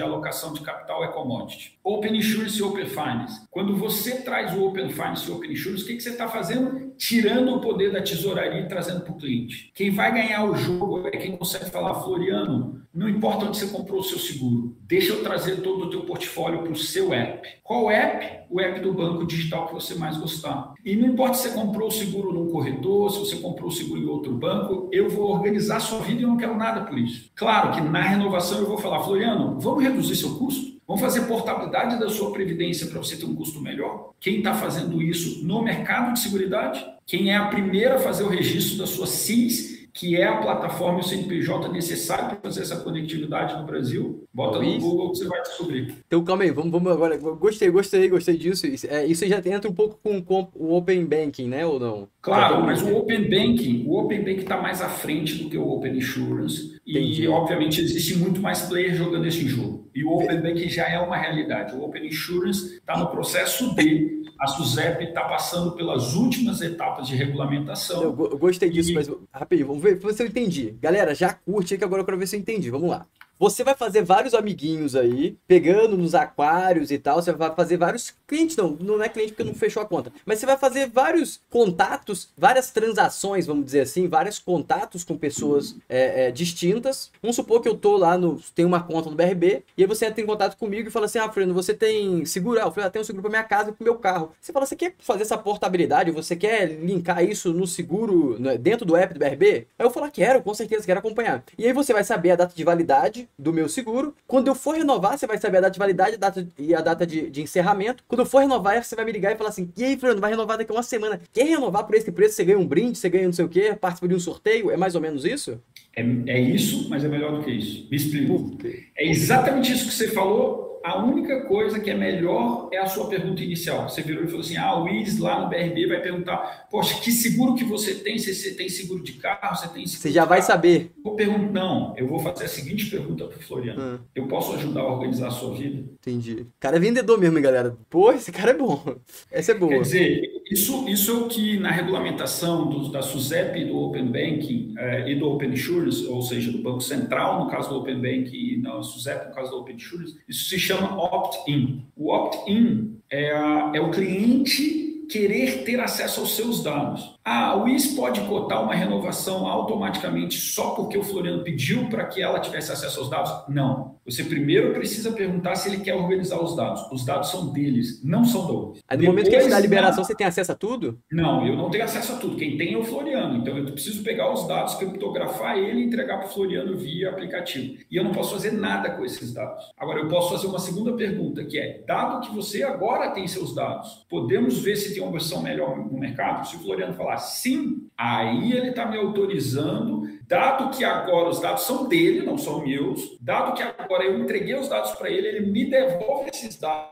alocação de capital é commodity. Open Insurance e Open Finance. Quando você traz o Open Finance e Open Insurance, o que, que você está fazendo? Tirando o poder da tesouraria e trazendo para o cliente. Quem vai ganhar o jogo é quem consegue falar, Floriano, não importa onde você comprou o seu seguro, deixa eu trazer todo o teu portfólio para o seu app. Qual app? O app do banco digital que você mais gostar. E não importa se você comprou o seguro num corredor, se você comprou o seguro em outro banco, eu vou organizar a sua vida e não quero nada por isso. Claro que na renovação eu vou falar, Floriano, vamos reduzir seu custo? Vamos fazer portabilidade da sua previdência para você ter um custo melhor? Quem está fazendo isso no mercado de seguridade? Quem é a primeira a fazer o registro da sua CIS que é a plataforma e o CNPJ necessário para fazer essa conectividade no Brasil. Bota no Google que você vai descobrir. Então, calma aí, vamos, vamos agora. Gostei, gostei, gostei disso. Isso, é, isso já entra um pouco com, com, o Open Banking, né? Ou não? Claro, mas o Open Banking, o Open Banking está mais à frente do que o Open Insurance. Entendi. E, obviamente, existe muito mais players jogando esse jogo. E o Open Banking já é uma realidade. O Open Insurance está no processo de a SUSEP está passando pelas últimas etapas de regulamentação. Eu, eu gostei disso, e... mas rapidinho, vamos ver se eu entendi. Galera, já curte aí que agora eu quero ver se eu entendi. Vamos lá. Você vai fazer vários amiguinhos aí, pegando nos aquários e tal, você vai fazer vários clientes, não, não é cliente porque não fechou a conta, mas você vai fazer vários contatos, várias transações, vamos dizer assim, vários contatos com pessoas é, é, distintas. Vamos supor que eu tô lá no, tem uma conta no BRB, e aí você entra em contato comigo e fala assim, ah, Fernando, você tem seguro? Ah, eu falei, ah, tenho seguro para minha casa e pro meu carro. Você fala, você quer fazer essa portabilidade, você quer linkar isso no seguro, né, dentro do app do BRB? Aí eu falo, quero, com certeza, quero acompanhar. E aí você vai saber a data de validade do meu seguro. Quando eu for renovar, você vai saber a data de validade a data, e a data de, de encerramento. Quando eu for renovar, você vai me ligar e falar assim, e aí, Fernando, vai renovar daqui a uma semana. Quer renovar por esse preço? Você ganha um brinde, você ganha não sei o quê, participa de um sorteio? É mais ou menos isso? É, é isso, mas é melhor do que isso. Me explico. É exatamente isso que você falou a única coisa que é melhor é a sua pergunta inicial. Você virou e falou assim: ah, o Luiz lá no BRB vai perguntar, poxa, que seguro que você tem? Se você tem seguro de carro, você tem seguro Você já vai saber. Vou perguntar, não, eu vou fazer a seguinte pergunta para o Floriano: hum. eu posso ajudar a organizar a sua vida? Entendi. O cara é vendedor mesmo, hein, galera. Pô, esse cara é bom. Essa é boa. Quer dizer, isso, isso é o que na regulamentação do, da SUSEP, do Open Banking eh, e do Open Insurance, ou seja, do Banco Central, no caso do Open Banking, e na SUSEP, no caso do Open Insurance, isso se chama opt-in. O opt-in é, é o cliente querer ter acesso aos seus dados. Ah, o IS pode cotar uma renovação automaticamente só porque o Floriano pediu para que ela tivesse acesso aos dados? Não. Você primeiro precisa perguntar se ele quer organizar os dados. Os dados são deles, não são do Aí no Depois, momento que ele dá a liberação, você tem acesso a tudo? Não, eu não tenho acesso a tudo. Quem tem é o Floriano. Então eu preciso pegar os dados, criptografar ele e entregar para o Floriano via aplicativo. E eu não posso fazer nada com esses dados. Agora, eu posso fazer uma segunda pergunta, que é, dado que você agora tem seus dados, podemos ver se tem uma versão melhor no mercado? Se o Floriano falar sim, aí ele está me autorizando, dado que agora os dados são dele, não são meus, dado que agora eu entreguei os dados para ele, ele me devolve esses dados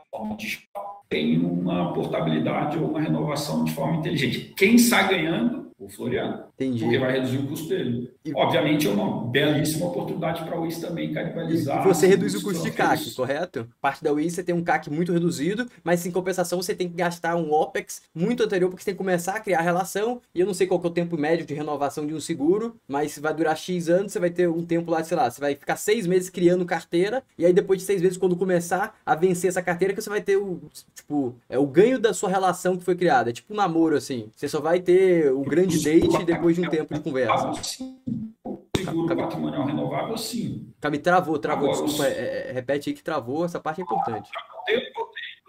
tem uma portabilidade ou uma renovação de forma inteligente. Quem sai ganhando? O Floriano. Entendi. Porque vai reduzir o custo dele. E... Obviamente é uma belíssima oportunidade para a WIS também canibalizar. E você reduz o custo de CAC, correto? Parte da WIS você tem um CAC muito reduzido, mas em compensação você tem que gastar um OPEX muito anterior, porque você tem que começar a criar relação. E eu não sei qual é o tempo médio de renovação de um seguro, mas vai durar X anos, você vai ter um tempo lá, sei lá, você vai ficar seis meses criando carteira, e aí depois de seis meses, quando começar a vencer essa carteira, que você vai ter o, tipo, é o ganho da sua relação que foi criada. É tipo um namoro, assim. Você só vai ter o grande date depois de um tempo de conversa. Seguro Cabe... patrimonial renovável, sim. Cabe travou, travou. Agora, Desculpa, é, é, repete aí que travou, essa parte é importante.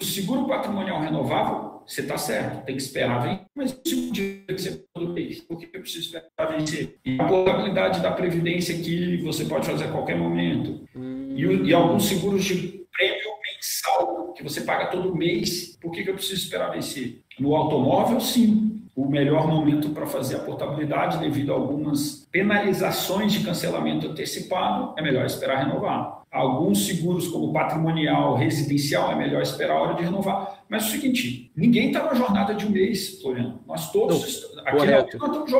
O seguro patrimonial renovável, você está certo, tem que esperar vencer, mas o dia que você todo mês, por que eu preciso esperar vencer? E a portabilidade da previdência que você pode fazer a qualquer momento. Hum. E, e alguns seguros de prêmio mensal que você paga todo mês, por que, que eu preciso esperar vencer? No automóvel, sim o melhor momento para fazer a portabilidade devido a algumas penalizações de cancelamento antecipado, é melhor esperar renovar. Alguns seguros, como patrimonial, residencial, é melhor esperar a hora de renovar. Mas é o seguinte, ninguém está na jornada de um mês, Floriano. Nós todos, Não, aqui nós estamos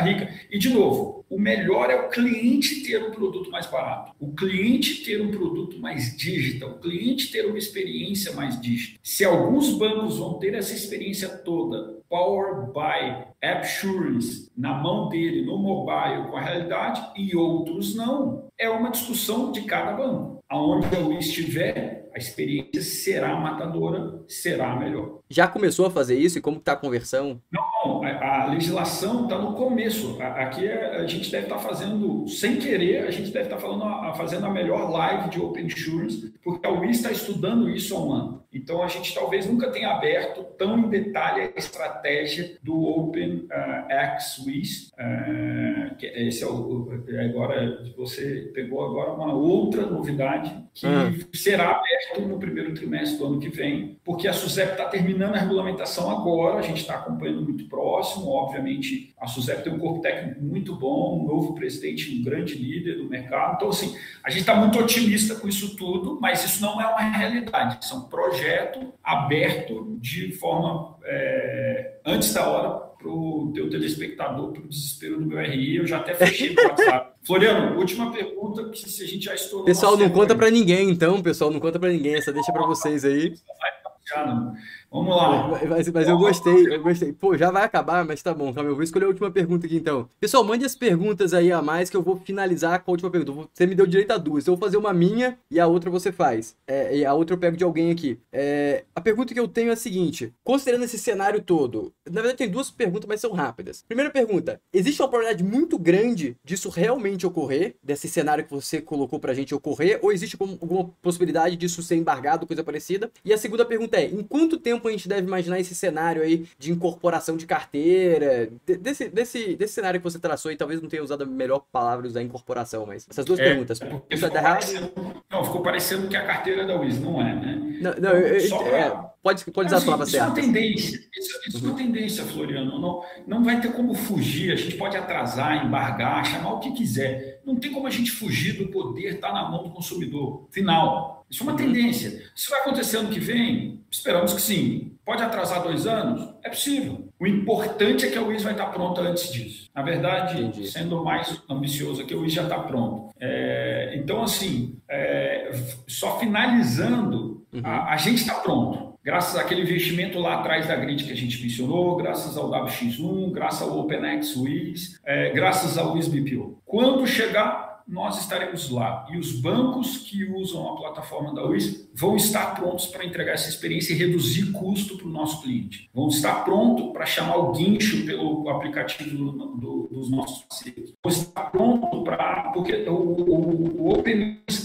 rica. E, de novo, o melhor é o cliente ter um produto mais barato, o cliente ter um produto mais digital, o cliente ter uma experiência mais digital. Se alguns bancos vão ter essa experiência toda Power by AppSurance na mão dele, no mobile, com a realidade, e outros não. É uma discussão de cada banco. Aonde eu estiver, a experiência será matadora, será melhor. Já começou a fazer isso e como está a conversão? Não, a, a legislação está no começo. Aqui é, a gente deve estar tá fazendo, sem querer, a gente deve estar tá falando, fazendo a melhor live de Open Insurance, porque a WIS está estudando isso há um ano. Então, a gente talvez nunca tenha aberto tão em detalhe a estratégia do Open uh, X WIS. Uh, que esse é o, agora, você pegou agora uma outra novidade que uhum. será aberto no primeiro trimestre do ano que vem, porque a SUSEP está terminando a regulamentação agora, a gente está acompanhando muito próximo, obviamente a SUSEP tem um corpo técnico muito bom, um novo presidente, um grande líder do mercado, então assim, a gente está muito otimista com isso tudo, mas isso não é uma realidade, são projeto aberto de forma é, antes da hora para o teu telespectador, para o desespero do meu RI, eu já até fechei o WhatsApp. Floriano, última pergunta, se a gente já estourou. Pessoal, não conta para ninguém, então, pessoal, não conta para ninguém, essa deixa para vocês aí. Vamos lá. Mas, mas, eu gostei, eu gostei. Pô, já vai acabar, mas tá bom, calma. Eu vou escolher a última pergunta aqui então. Pessoal, mande as perguntas aí a mais que eu vou finalizar com a última pergunta. Você me deu direito a duas. Eu vou fazer uma minha e a outra você faz. É, e a outra eu pego de alguém aqui. É, a pergunta que eu tenho é a seguinte: considerando esse cenário todo, na verdade tem duas perguntas, mas são rápidas. Primeira pergunta: existe uma probabilidade muito grande disso realmente ocorrer, desse cenário que você colocou pra gente ocorrer, ou existe alguma possibilidade disso ser embargado, coisa parecida? E a segunda pergunta é: em quanto tempo a gente deve imaginar esse cenário aí de incorporação de carteira? Desse, desse, desse cenário que você traçou e talvez não tenha usado a melhor palavra da incorporação, mas essas duas é, perguntas. É ficou parecendo, não, ficou parecendo que a carteira da Wiz não é, né? Não, não eu, pra... é, pode, pode usar assim, a palavra certa. Isso é uma tendência, isso, isso uhum. é uma tendência, Floriano. Não, não vai ter como fugir, a gente pode atrasar, embargar, chamar o que quiser. Não tem como a gente fugir do poder estar tá na mão do consumidor. Final. Isso é uma tendência. Isso vai acontecer ano que vem? Esperamos que sim. Pode atrasar dois anos? É possível. O importante é que a UIS vai estar pronta antes disso. Na verdade, Entendi. sendo mais ambicioso aqui, a UIS já está pronto. É, então, assim, é, só finalizando, uhum. a, a gente está pronto graças àquele investimento lá atrás da grid que a gente mencionou, graças ao WX1, graças ao OpenX WIS, é, graças ao WIS BPO. Quando chegar nós estaremos lá. E os bancos que usam a plataforma da UIS vão estar prontos para entregar essa experiência e reduzir custo para o nosso cliente. Vão estar prontos para chamar o guincho pelo aplicativo do, do, dos nossos parceiros. Vão estar pronto para. Porque o, o, o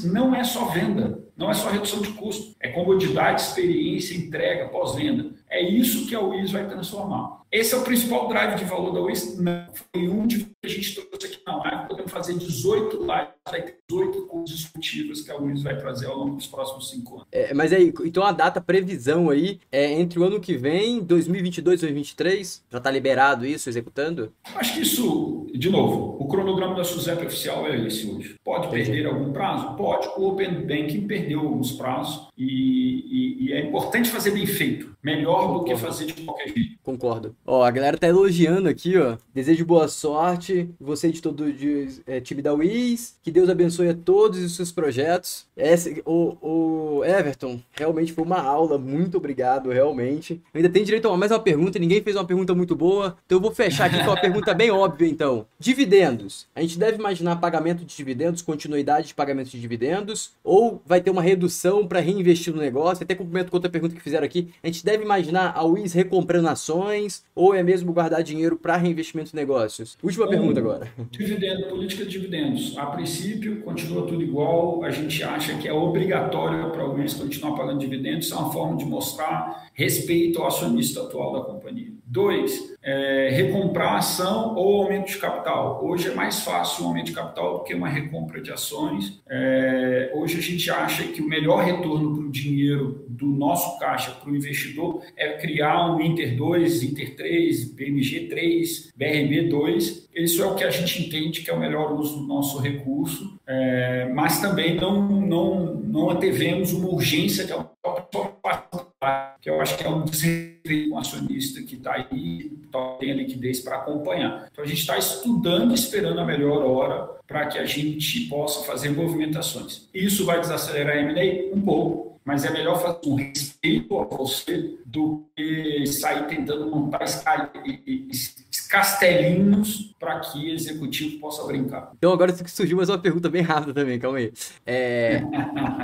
não é só venda, não é só redução de custo, é comodidade, experiência, entrega, pós-venda. É isso que a UIS vai transformar. Esse é o principal drive de valor da UIS. Não foi um de que a gente trouxe aqui na live. Podemos fazer 18 lives, vai ter 18 coisas discutíveis que a UIS vai trazer ao longo dos próximos cinco anos. É, mas aí, então a data previsão aí é entre o ano que vem, 2022 e 2023? Já está liberado isso, executando? Acho que isso, de novo, o cronograma da SUSEP oficial é esse hoje. Pode Entendi. perder algum prazo? Pode. O Open Banking perdeu alguns prazos e, e, e é importante fazer bem feito. Melhor Concordo. do que fazer de qualquer jeito. Concordo. Ó, a galera tá elogiando aqui, ó. Desejo boa sorte. Você de todo de, é, time da Wiz. Que Deus abençoe a todos os seus projetos. Esse, o, o Everton, realmente foi uma aula. Muito obrigado, realmente. Ainda tem direito a mais uma pergunta. Ninguém fez uma pergunta muito boa. Então eu vou fechar aqui com uma pergunta bem óbvia, então. Dividendos. A gente deve imaginar pagamento de dividendos, continuidade de pagamento de dividendos? Ou vai ter uma redução para reinvestir no negócio? Até complemento com outra pergunta que fizeram aqui. A gente deve imaginar a Wiz recomprando ações ou é mesmo guardar dinheiro para reinvestimento em negócios? Última um, pergunta agora. Dividendo, política de dividendos. A princípio, continua tudo igual. A gente acha que é obrigatório para a Wiz continuar pagando dividendos. É uma forma de mostrar respeito ao acionista atual da companhia. Dois, é, recomprar ação ou aumento de capital. Hoje é mais fácil um aumento de capital do que uma recompra de ações. É, hoje a gente acha que o melhor retorno para o dinheiro do nosso caixa para o investidor é criar um Inter 2, Inter 3, BMG 3, BRB 2. Isso é o que a gente entende que é o melhor uso do nosso recurso, é, mas também não, não, não antevemos uma urgência que é que eu acho que é um desrespeito com acionista que está aí, tem a liquidez para acompanhar. Então, a gente está estudando, esperando a melhor hora para que a gente possa fazer movimentações. Isso vai desacelerar a M&A um pouco, mas é melhor fazer um respeito a você do que sair tentando montar castelinhos para que o executivo possa brincar. Então agora surgiu mais uma pergunta bem rápida também, calma aí. É,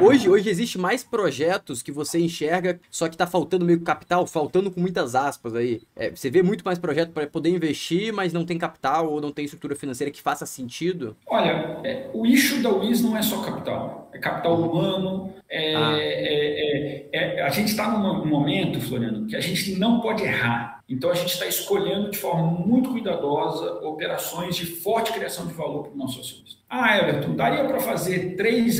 hoje, hoje existe mais projetos que você enxerga, só que está faltando meio capital, faltando com muitas aspas aí. É, você vê muito mais projeto para poder investir, mas não tem capital ou não tem estrutura financeira que faça sentido? Olha, é, o issue da WIS não é só capital, é capital humano. É, ah. É, é, a gente está num momento, Floriano, que a gente não pode errar. Então, a gente está escolhendo de forma muito cuidadosa operações de forte criação de valor para o nosso acionista. Ah, Everton, daria para fazer três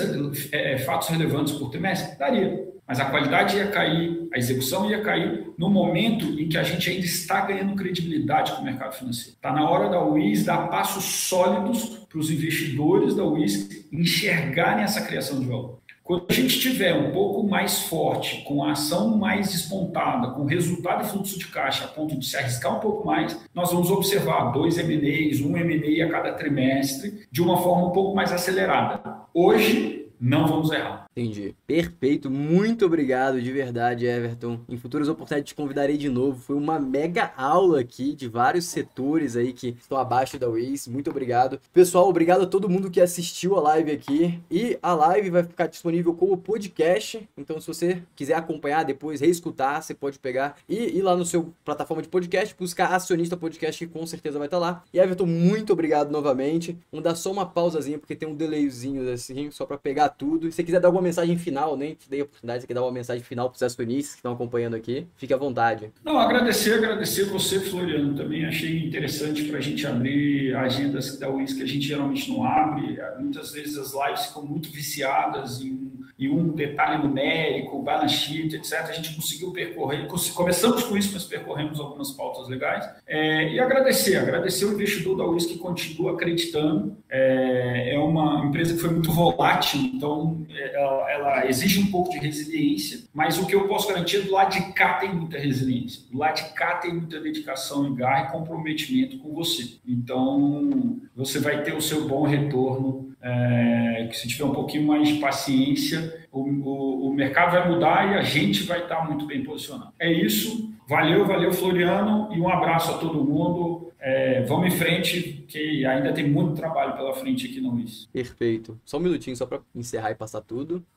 é, fatos relevantes por trimestre? Daria. Mas a qualidade ia cair, a execução ia cair no momento em que a gente ainda está ganhando credibilidade com o mercado financeiro. Está na hora da UIS dar passos sólidos para os investidores da UIS enxergarem essa criação de valor. Quando a gente tiver um pouco mais forte, com a ação mais despontada, com resultado e fluxo de caixa a ponto de se arriscar um pouco mais, nós vamos observar dois MNEs, um MNE a cada trimestre, de uma forma um pouco mais acelerada. Hoje, não vamos errar. Entendi. Perfeito. Muito obrigado de verdade, Everton. Em futuras oportunidades te convidarei de novo. Foi uma mega aula aqui de vários setores aí que estão abaixo da Waze. Muito obrigado. Pessoal, obrigado a todo mundo que assistiu a live aqui. E a live vai ficar disponível como podcast. Então, se você quiser acompanhar depois, reescutar, você pode pegar e ir lá no seu plataforma de podcast, buscar Acionista Podcast, que com certeza vai estar lá. E Everton, muito obrigado novamente. Vamos dar só uma pausazinha, porque tem um delayzinho assim, só para pegar tudo. E se quiser dar alguma mensagem final, nem te dei a oportunidade, quer dar uma mensagem final para os acionistas que estão acompanhando aqui, fique à vontade. Não, agradecer, agradecer você, Floriano, também achei interessante para a gente abrir agendas da UIS que a gente geralmente não abre. Muitas vezes as lives ficam muito viciadas em, em um detalhe numérico, balance sheet, etc. A gente conseguiu percorrer, começamos com isso, mas percorremos algumas pautas legais. É, e agradecer, agradecer o investidor da UIS que continua acreditando. É, é uma empresa que foi muito volátil, então é, ela ela, exige um pouco de resiliência, mas o que eu posso garantir é do lado de cá tem muita resiliência, do lado de cá tem muita dedicação e garra e comprometimento com você. Então, você vai ter o seu bom retorno, é, que se tiver um pouquinho mais de paciência, o, o, o mercado vai mudar e a gente vai estar muito bem posicionado. É isso. Valeu, valeu, Floriano, e um abraço a todo mundo. É, vamos em frente, que ainda tem muito trabalho pela frente aqui no Luiz. Perfeito. Só um minutinho, só para encerrar e passar tudo.